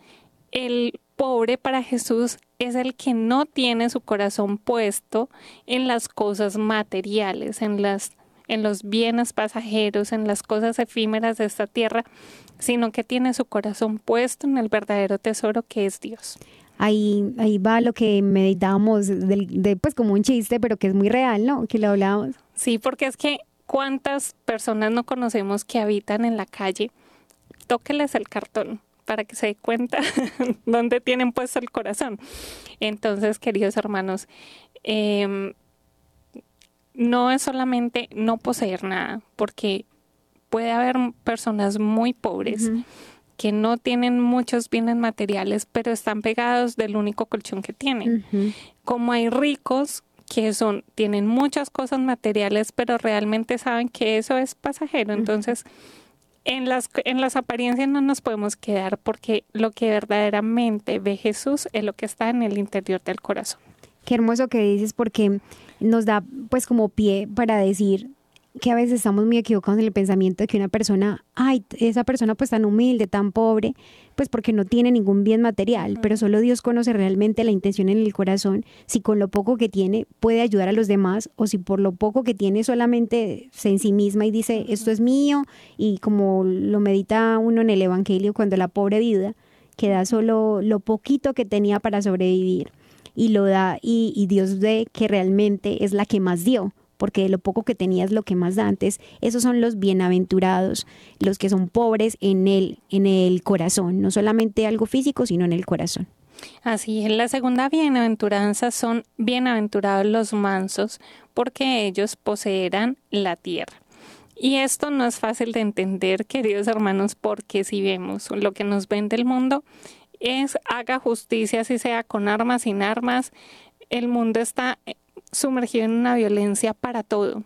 el pobre para Jesús es el que no tiene su corazón puesto en las cosas materiales, en las en los bienes pasajeros, en las cosas efímeras de esta tierra, sino que tiene su corazón puesto en el verdadero tesoro que es Dios ahí, ahí va lo que meditábamos, de, pues como un chiste, pero que es muy real, ¿no? Que lo hablábamos. Sí, porque es que cuántas personas no conocemos que habitan en la calle. Tóqueles el cartón para que se dé cuenta dónde tienen puesto el corazón. Entonces, queridos hermanos, em, no es solamente no poseer nada, porque puede haber personas muy pobres que no tienen muchos bienes materiales, pero están pegados del único colchón que tienen. Como hay ricos que son tienen muchas cosas materiales, pero realmente saben que eso es pasajero. Entonces, en las en las apariencias no nos podemos quedar porque lo que verdaderamente ve Jesús es lo que está en el interior del corazón. Qué hermoso que dices porque nos da pues como pie para decir que a veces estamos muy equivocados en el pensamiento de que una persona, ay, esa persona pues tan humilde, tan pobre, pues porque no tiene ningún bien material, pero solo Dios conoce realmente la intención en el corazón, si con lo poco que tiene puede ayudar a los demás o si por lo poco que tiene solamente se en sí misma y dice, esto es mío y como lo medita uno en el Evangelio cuando la pobre viuda queda solo lo poquito que tenía para sobrevivir y lo da y, y Dios ve que realmente es la que más dio porque de lo poco que tenías lo que más da antes, esos son los bienaventurados, los que son pobres en el, en el corazón, no solamente algo físico, sino en el corazón. Así es, la segunda bienaventuranza son bienaventurados los mansos, porque ellos poseerán la tierra. Y esto no es fácil de entender, queridos hermanos, porque si vemos lo que nos vende el mundo, es haga justicia, si sea con armas, sin armas. El mundo está sumergido en una violencia para todo.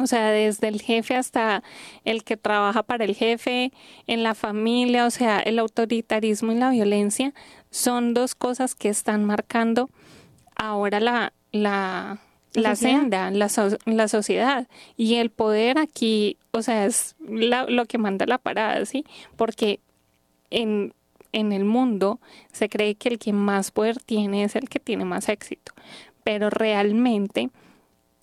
O sea, desde el jefe hasta el que trabaja para el jefe, en la familia, o sea, el autoritarismo y la violencia son dos cosas que están marcando ahora la, la, la, senda, la, la, sociedad. Y el poder aquí, o sea, es lo que manda la parada, ¿sí? Porque en, en el mundo se cree que el que más poder tiene es el que tiene más éxito pero realmente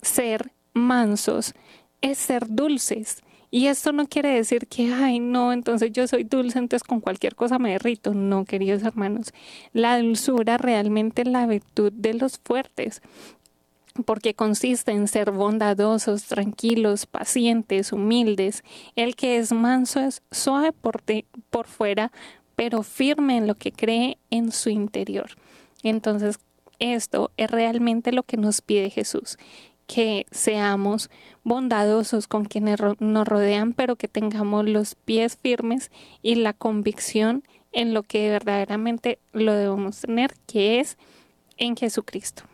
ser mansos es ser dulces. Y esto no quiere decir que, ay, no, entonces yo soy dulce, entonces con cualquier cosa me derrito. No, queridos hermanos, la dulzura realmente es la virtud de los fuertes, porque consiste en ser bondadosos, tranquilos, pacientes, humildes. El que es manso es suave por, por fuera, pero firme en lo que cree en su interior. Entonces, esto es realmente lo que nos pide Jesús, que seamos bondadosos con quienes nos rodean, pero que tengamos los pies firmes y la convicción en lo que verdaderamente lo debemos tener, que es en Jesucristo.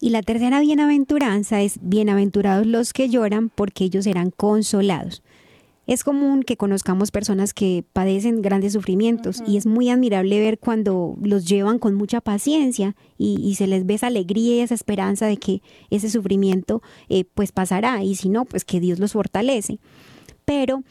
Y la tercera bienaventuranza es, bienaventurados los que lloran, porque ellos serán consolados. Es común que conozcamos personas que padecen grandes sufrimientos y es muy admirable ver cuando los llevan con mucha paciencia y, se les ve esa alegría y esa esperanza de que ese sufrimiento eh, pues pasará y si no, pues que Dios los fortalece. Pero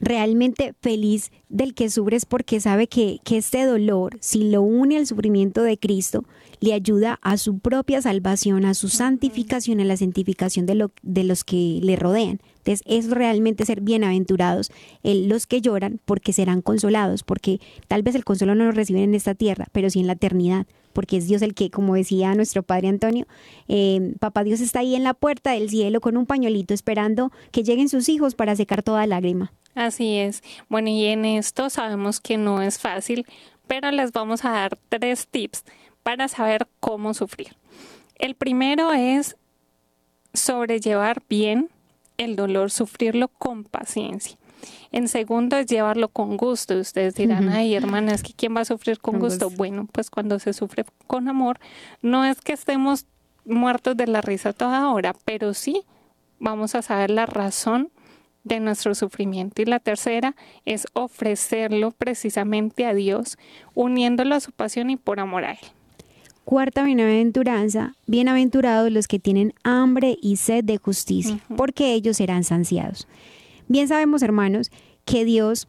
realmente feliz del que sufre es porque sabe que, que este dolor, si lo une al sufrimiento de Cristo, le ayuda a su propia salvación, a su santificación, a la santificación de, lo, de los que le rodean. Entonces es realmente ser bienaventurados los que lloran porque serán consolados, porque tal vez el consuelo no lo reciben en esta tierra, pero sí en la eternidad, porque es Dios el que, como decía nuestro Padre Antonio, eh, Papá Dios está ahí en la puerta del cielo con un pañuelito esperando que lleguen sus hijos para secar toda lágrima. Así es. Bueno, y en esto sabemos que no es fácil, pero les vamos a dar tres tips para saber cómo sufrir. El primero es sobrellevar bien el dolor, sufrirlo con paciencia. En segundo es llevarlo con gusto. Ustedes dirán, ay hermana, es que ¿quién va a sufrir con, gusto? Bueno, pues cuando se sufre con amor, no es que estemos muertos de la risa toda hora, pero sí vamos a saber la razón de nuestro sufrimiento. Y la tercera es ofrecerlo precisamente a Dios, uniéndolo a su pasión y por amor a Él. Cuarta bienaventuranza, bienaventurados los que tienen hambre y sed de justicia, porque ellos serán saciados. Bien sabemos, hermanos, que Dios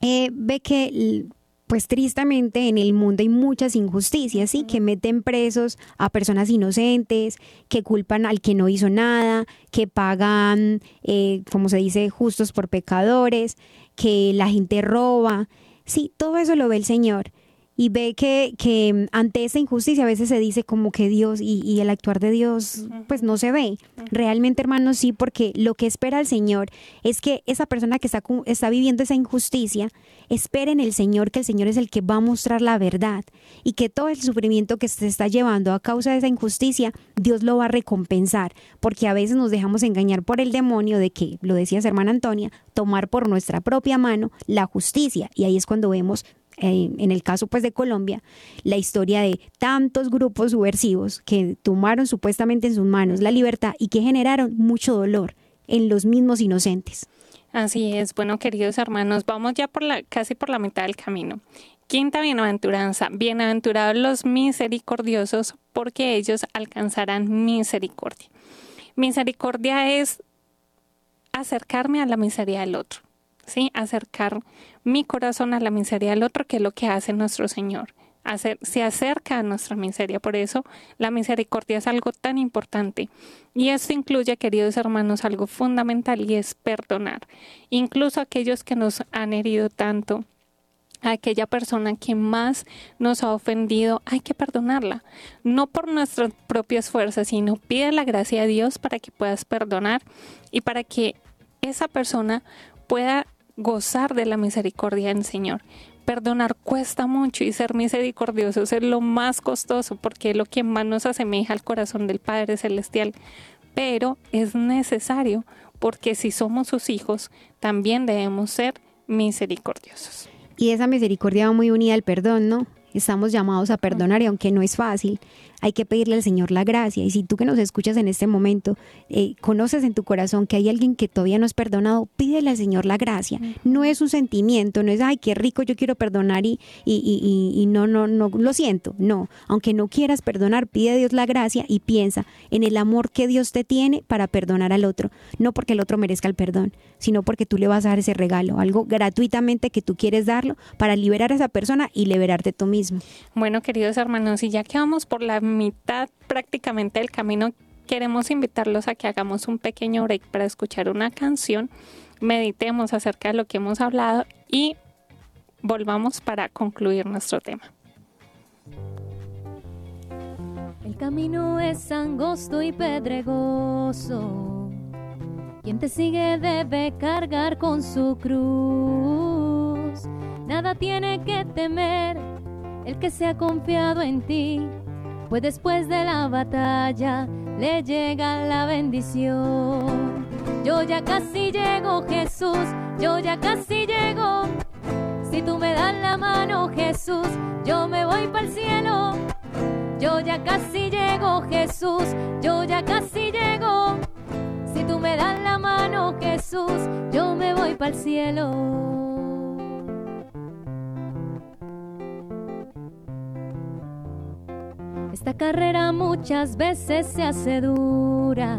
eh, ve que pues tristemente en el mundo hay muchas injusticias, ¿sí? Que meten presos a personas inocentes, que culpan al que no hizo nada, que pagan, eh, como se dice, justos por pecadores, que la gente roba. Sí, todo eso lo ve el Señor y ve que, que ante esa injusticia a veces se dice como que Dios y, el actuar de Dios pues no se ve. Realmente hermanos sí, porque lo que espera el Señor es que esa persona que está, está viviendo esa injusticia espere en el Señor que el Señor es el que va a mostrar la verdad y que todo el sufrimiento que se está llevando a causa de esa injusticia Dios lo va a recompensar porque a veces nos dejamos engañar por el demonio de que, lo decía su hermana Antonia, tomar por nuestra propia mano la justicia. Y ahí es cuando vemos en el caso pues de Colombia, la historia de tantos grupos subversivos que tomaron supuestamente en sus manos la libertad y que generaron mucho dolor en los mismos inocentes. Así es, bueno queridos hermanos, vamos ya por la casi por la mitad del camino. Quinta bienaventuranza, bienaventurados los misericordiosos, porque ellos alcanzarán misericordia. Misericordia es acercarme a la miseria del otro. ¿Sí? Acercar mi corazón a la miseria del otro, que es lo que hace nuestro Señor. Hacer, se acerca a nuestra miseria. Por eso la misericordia es algo tan importante. Y esto incluye, queridos hermanos, algo fundamental y es perdonar. Incluso aquellos que nos han herido tanto, a aquella persona que más nos ha ofendido, hay que perdonarla. No por nuestras propias fuerzas, sino pide la gracia a Dios para que puedas perdonar y para que esa persona pueda gozar de la misericordia del Señor. Perdonar cuesta mucho y ser misericordioso es lo más costoso porque es lo que más nos asemeja al corazón del Padre Celestial. Pero es necesario porque si somos sus hijos, también debemos ser misericordiosos. Y esa misericordia va muy unida al perdón, ¿no? Estamos llamados a perdonar y aunque no es fácil, hay que pedirle al Señor la gracia. Y si tú que nos escuchas en este momento, eh, conoces en tu corazón que hay alguien que todavía no es perdonado, pídele al Señor la gracia. No es un sentimiento, no es, ay, qué rico, yo quiero perdonar y, y, y, no, no, no, lo siento. No, aunque no quieras perdonar, pide a Dios la gracia y piensa en el amor que Dios te tiene para perdonar al otro. No porque el otro merezca el perdón, sino porque tú le vas a dar ese regalo, algo gratuitamente que tú quieres darlo para liberar a esa persona y liberarte tú mismo. Bueno, queridos hermanos, y ya que vamos por la mitad prácticamente del camino, queremos invitarlos a que hagamos un pequeño break para escuchar una canción, meditemos acerca de lo que hemos hablado y volvamos para concluir nuestro tema. El camino es angosto y pedregoso. Quien te sigue debe cargar con su cruz. Nada tiene que temer el que se ha confiado en ti pues después de la batalla le llega la bendición. Yo ya casi llego, Jesús, yo ya casi llego. Si tú me das la mano, Jesús, yo me voy para el cielo. Yo ya casi llego, Jesús, yo ya casi llego. Si tú me das la mano, Jesús, yo me voy para el cielo. Esta carrera muchas veces se hace dura,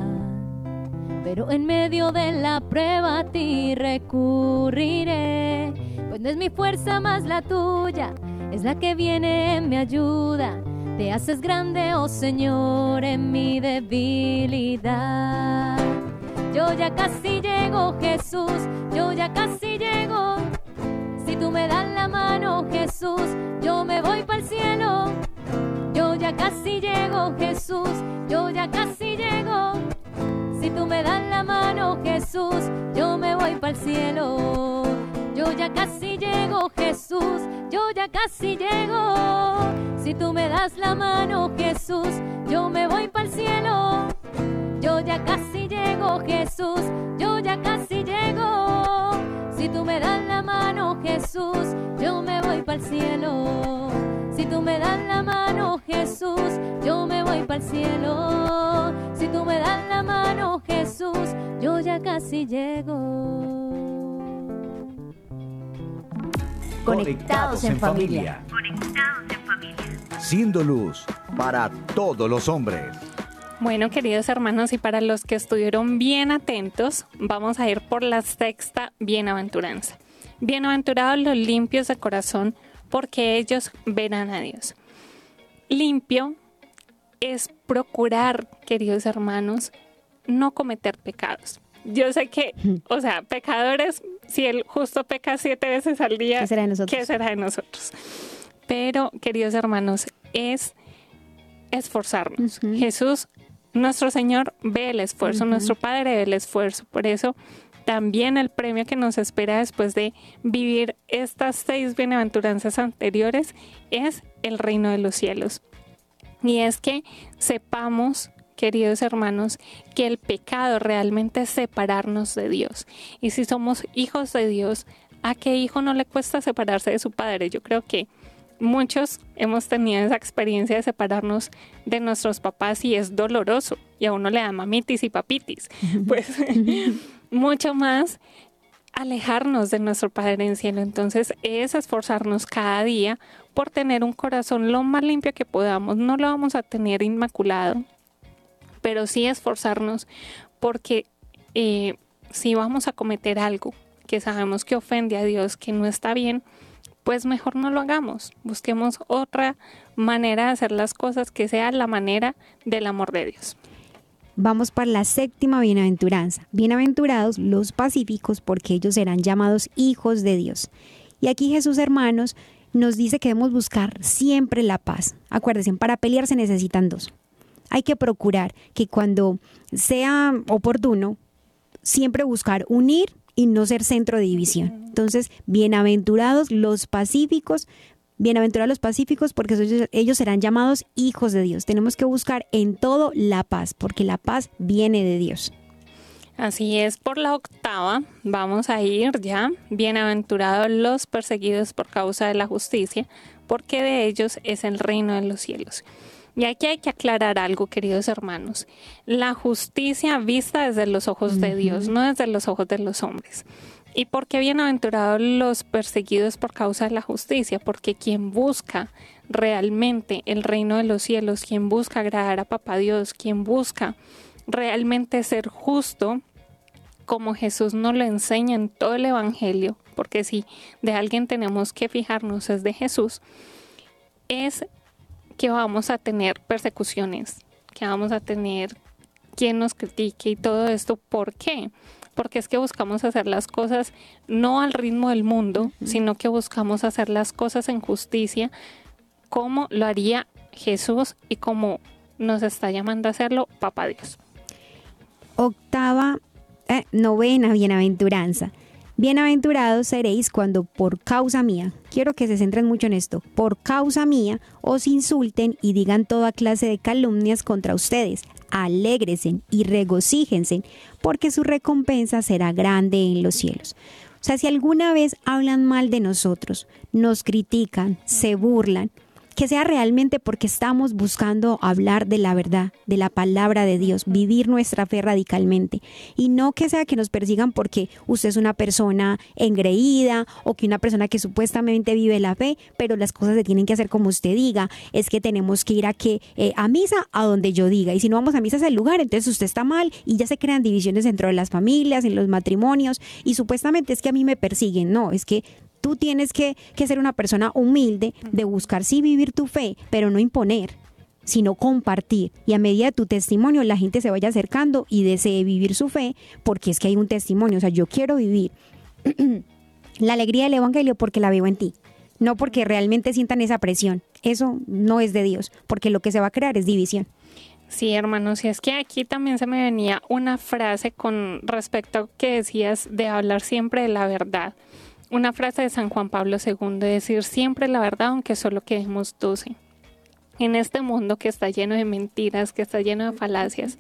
pero en medio de la prueba a ti recurriré, pues no es mi fuerza más la tuya, es la que viene en mi ayuda. Te haces grande, oh Señor, en mi debilidad. Yo ya casi llego, Jesús, yo ya casi llego. Si tú me das la mano, Jesús, yo me voy para el cielo. Yo ya casi llego, Jesús, yo ya casi llego. Si tú me das la mano, Jesús, yo me voy para el cielo. Yo ya casi llego, Jesús, yo ya casi llego. Si tú me das la mano, Jesús, yo me voy para el cielo. Yo ya casi llego, Jesús, yo ya casi llego. Si tú me das la mano, Jesús, yo me voy para el cielo. Si tú me das la mano, Jesús, yo me voy para el cielo. Si tú me das la mano, Jesús, yo ya casi llego. Conectados en familia. Siendo luz para todos los hombres. Bueno, queridos hermanos, y para los que estuvieron bien atentos, vamos a ir por la sexta bienaventuranza. Bienaventurados los limpios de corazón, porque ellos verán a Dios. Limpio es procurar, queridos hermanos, no cometer pecados. Yo sé que, o sea, pecadores si el justo peca siete veces al día, ¿qué será de nosotros? ¿qué será de nosotros? Pero, queridos hermanos, es esforzarnos. Jesús, nuestro Señor, ve el esfuerzo, nuestro Padre ve el esfuerzo. Por eso, también el premio que nos espera después de vivir estas seis bienaventuranzas anteriores es el reino de los cielos. Y es que sepamos queridos hermanos, que el pecado realmente es separarnos de Dios. Y si somos hijos de Dios, ¿a qué hijo no le cuesta separarse de su padre? Yo creo que muchos hemos tenido esa experiencia de separarnos de nuestros papás y es doloroso. Y a uno le da mamitis y papitis. Pues mucho más alejarnos de nuestro Padre en cielo. Entonces es esforzarnos cada día por tener un corazón lo más limpio que podamos. No lo vamos a tener inmaculado, pero sí esforzarnos porque eh, si vamos a cometer algo que sabemos que ofende a Dios, que no está bien, pues mejor no lo hagamos. Busquemos otra manera de hacer las cosas que sea la manera del amor de Dios. Vamos para la séptima bienaventuranza. Bienaventurados los pacíficos porque ellos serán llamados hijos de Dios. Y aquí Jesús, hermanos, nos dice que debemos buscar siempre la paz. Acuérdense, para pelear se necesitan dos. Hay que procurar que cuando sea oportuno, siempre buscar unir y no ser centro de división. Entonces, bienaventurados los pacíficos, bienaventurados los pacíficos porque ellos, serán llamados hijos de Dios. Tenemos que buscar en todo la paz, porque la paz viene de Dios. Así es, por la octava vamos a ir ya, bienaventurados los perseguidos por causa de la justicia, porque de ellos es el reino de los cielos. Y aquí hay que aclarar algo, queridos hermanos. La justicia vista desde los ojos de Dios, no desde los ojos de los hombres. ¿Y por qué bienaventurados los perseguidos por causa de la justicia? Porque quien busca realmente el reino de los cielos, quien busca agradar a Papá Dios, quien busca realmente ser justo, como Jesús nos lo enseña en todo el Evangelio, porque si de alguien tenemos que fijarnos es de Jesús, es que vamos a tener persecuciones, que vamos a tener quien nos critique y todo esto. ¿Por qué? Porque es que buscamos hacer las cosas no al ritmo del mundo, sino que buscamos hacer las cosas en justicia como lo haría Jesús y como nos está llamando a hacerlo Papá Dios. Octava, eh, novena bienaventuranza. Bienaventurados seréis cuando por causa mía, quiero que se centren mucho en esto, por causa mía os insulten y digan toda clase de calumnias contra ustedes. Alégresen y regocíjense, porque su recompensa será grande en los cielos. O sea, si alguna vez hablan mal de nosotros, nos critican, se burlan, que sea realmente porque estamos buscando hablar de la verdad, de la palabra de Dios, vivir nuestra fe radicalmente. Y no que sea que nos persigan porque usted es una persona engreída o que una persona que supuestamente vive la fe, pero las cosas se tienen que hacer como usted diga. Es que tenemos que ir a, que, eh, a misa a donde yo diga. Y si no vamos a misa es el lugar, entonces usted está mal y ya se crean divisiones dentro de las familias, en los matrimonios. Y supuestamente es que a mí me persiguen. No, es que tú tienes que, ser una persona humilde de buscar sí vivir tu fe, pero no imponer sino compartir. Y a medida de tu testimonio la gente se vaya acercando y desee vivir su fe, porque es que hay un testimonio, o sea, yo quiero vivir la alegría del Evangelio porque la vivo en ti, no porque realmente sientan esa presión. Eso no es de Dios, porque lo que se va a crear es división. Sí, hermanos, y es que aquí también se me venía una frase con respecto a que decías de hablar siempre de la verdad una frase de San Juan Pablo II, decir siempre la verdad aunque solo quedemos doce. En este mundo que está lleno de mentiras, que está lleno de falacias,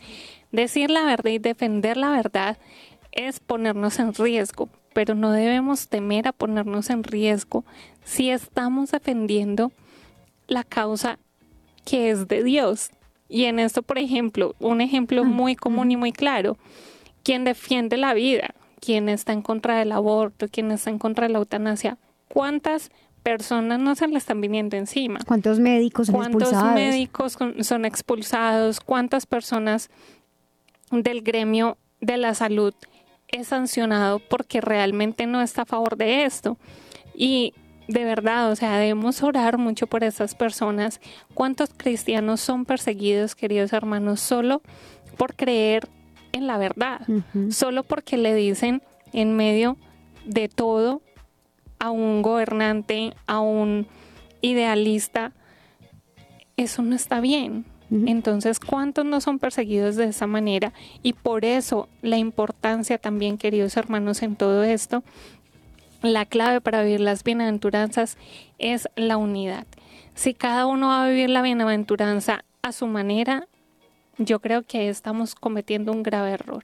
decir la verdad y defender la verdad es ponernos en riesgo, pero no debemos temer a ponernos en riesgo si estamos defendiendo la causa que es de Dios. Y en esto, por ejemplo, un ejemplo ah, muy común y muy claro, quien defiende la vida, quién está en contra del aborto, quién está en contra de la eutanasia, ¿cuántas personas no se le están viniendo encima? ¿Cuántos médicos son ¿Cuántos médicos son expulsados? ¿Cuántas personas del gremio de la salud es sancionado porque realmente no está a favor de esto? Y de verdad, o sea, debemos orar mucho por esas personas. ¿Cuántos cristianos son perseguidos, queridos hermanos, solo por creer en la verdad, solo porque le dicen en medio de todo a un gobernante, a un idealista, eso no está bien. Entonces, ¿cuántos no son perseguidos de esa manera? Y por eso la importancia también, queridos hermanos, en todo esto, la clave para vivir las bienaventuranzas es la unidad. Si cada uno va a vivir la bienaventuranza a su manera, yo creo que estamos cometiendo un grave error.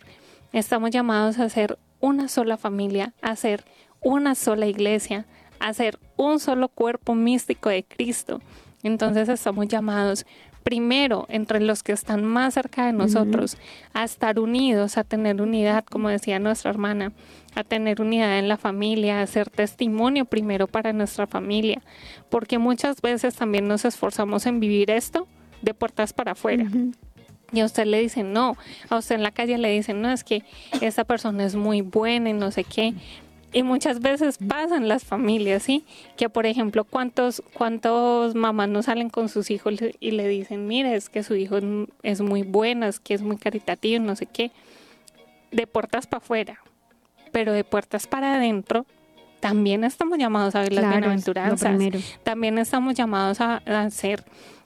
Estamos llamados a ser una sola familia, a ser una sola iglesia, a ser un solo cuerpo místico de Cristo. Entonces estamos llamados primero entre los que están más cerca de nosotros, a estar unidos, a tener unidad, como decía nuestra hermana, a tener unidad en la familia, a ser testimonio primero para nuestra familia, porque muchas veces también nos esforzamos en vivir esto de puertas para afuera. Y a usted le dicen no, a usted en la calle le dicen no, es que esta persona es muy buena y no sé qué. Y muchas veces pasan las familias, ¿sí? Que por ejemplo, ¿cuántos, cuántos mamás no salen con sus hijos y le dicen, mire, es que su hijo es muy bueno, es que es muy caritativo, no sé qué. De puertas para afuera, pero de puertas para adentro, también estamos llamados a ver las bienaventuranzas. También estamos llamados a, a ser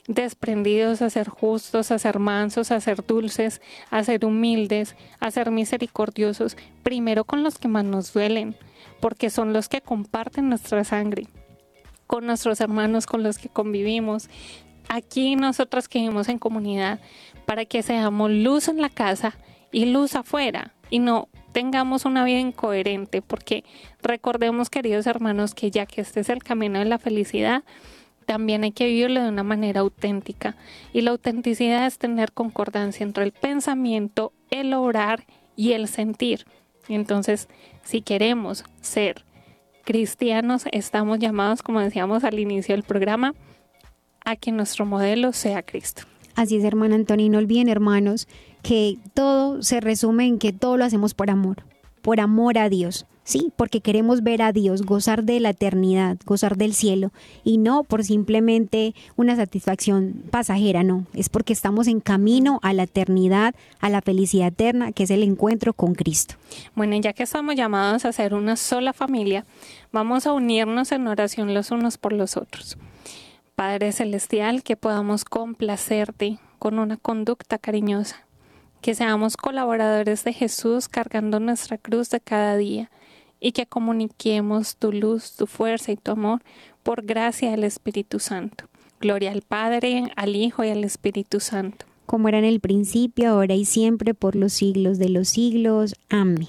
desprendidos a ser justos, a ser mansos, a ser dulces, a ser humildes, a ser misericordiosos, primero con los que más nos duelen, porque son los que comparten nuestra sangre, con nuestros hermanos con los que convivimos. Aquí nosotras que vivimos en comunidad, para que seamos luz en la casa y luz afuera, y no tengamos una vida incoherente, porque recordemos, queridos hermanos, que ya que este es el camino de la felicidad, también hay que vivirlo de una manera auténtica. Y la autenticidad es tener concordancia entre el pensamiento, el orar y el sentir. Entonces, si queremos ser cristianos, estamos llamados, como decíamos al inicio del programa, a que nuestro modelo sea Cristo. Así es, hermana Antonio. No olviden, hermanos, que todo se resume en que todo lo hacemos por amor, por amor a Dios. Sí, porque queremos ver a Dios, gozar de la eternidad, gozar del cielo, y no por simplemente una satisfacción pasajera, no, es porque estamos en camino a la eternidad, a la felicidad eterna, que es el encuentro con Cristo. Bueno, ya que estamos llamados a ser una sola familia, vamos a unirnos en oración los unos por los otros. Padre Celestial, que podamos complacerte con una conducta cariñosa, que seamos colaboradores de Jesús cargando nuestra cruz de cada día y que comuniquemos tu luz, tu fuerza y tu amor por gracia del Espíritu Santo. Gloria al Padre, al Hijo y al Espíritu Santo. Como era en el principio, ahora y siempre, por los siglos de los siglos. Amén.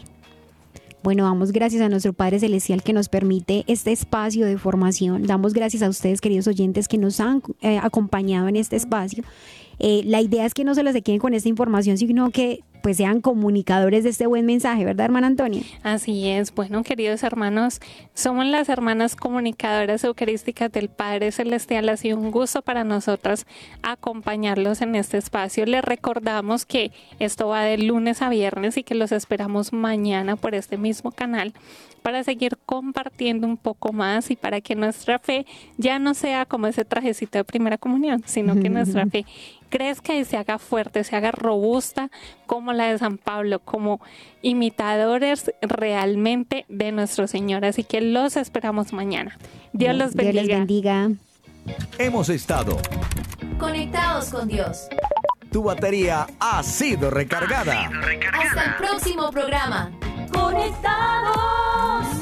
Bueno, damos gracias a nuestro Padre Celestial que nos permite este espacio de formación. Damos gracias a ustedes, queridos oyentes, que nos han eh, acompañado en este espacio. Eh, la idea es que no se los queden con esta información, sino que pues sean comunicadores de este buen mensaje, ¿verdad, hermana Antonia? Así es. Bueno, queridos hermanos, somos las hermanas comunicadoras eucarísticas del Padre Celestial. Ha sido un gusto para nosotras acompañarlos en este espacio. Les recordamos que esto va de lunes a viernes y que los esperamos mañana por este mismo canal para seguir compartiendo un poco más y para que nuestra fe ya no sea como ese trajecito de primera comunión, sino que nuestra fe crezca y se haga fuerte, se haga robusta como la de San Pablo, como imitadores realmente de nuestro Señor. Así que los esperamos mañana. Dios los bendiga. Dios les bendiga. Hemos estado. Conectados con Dios. Tu batería ha sido recargada. Hasta el próximo programa. Conectados.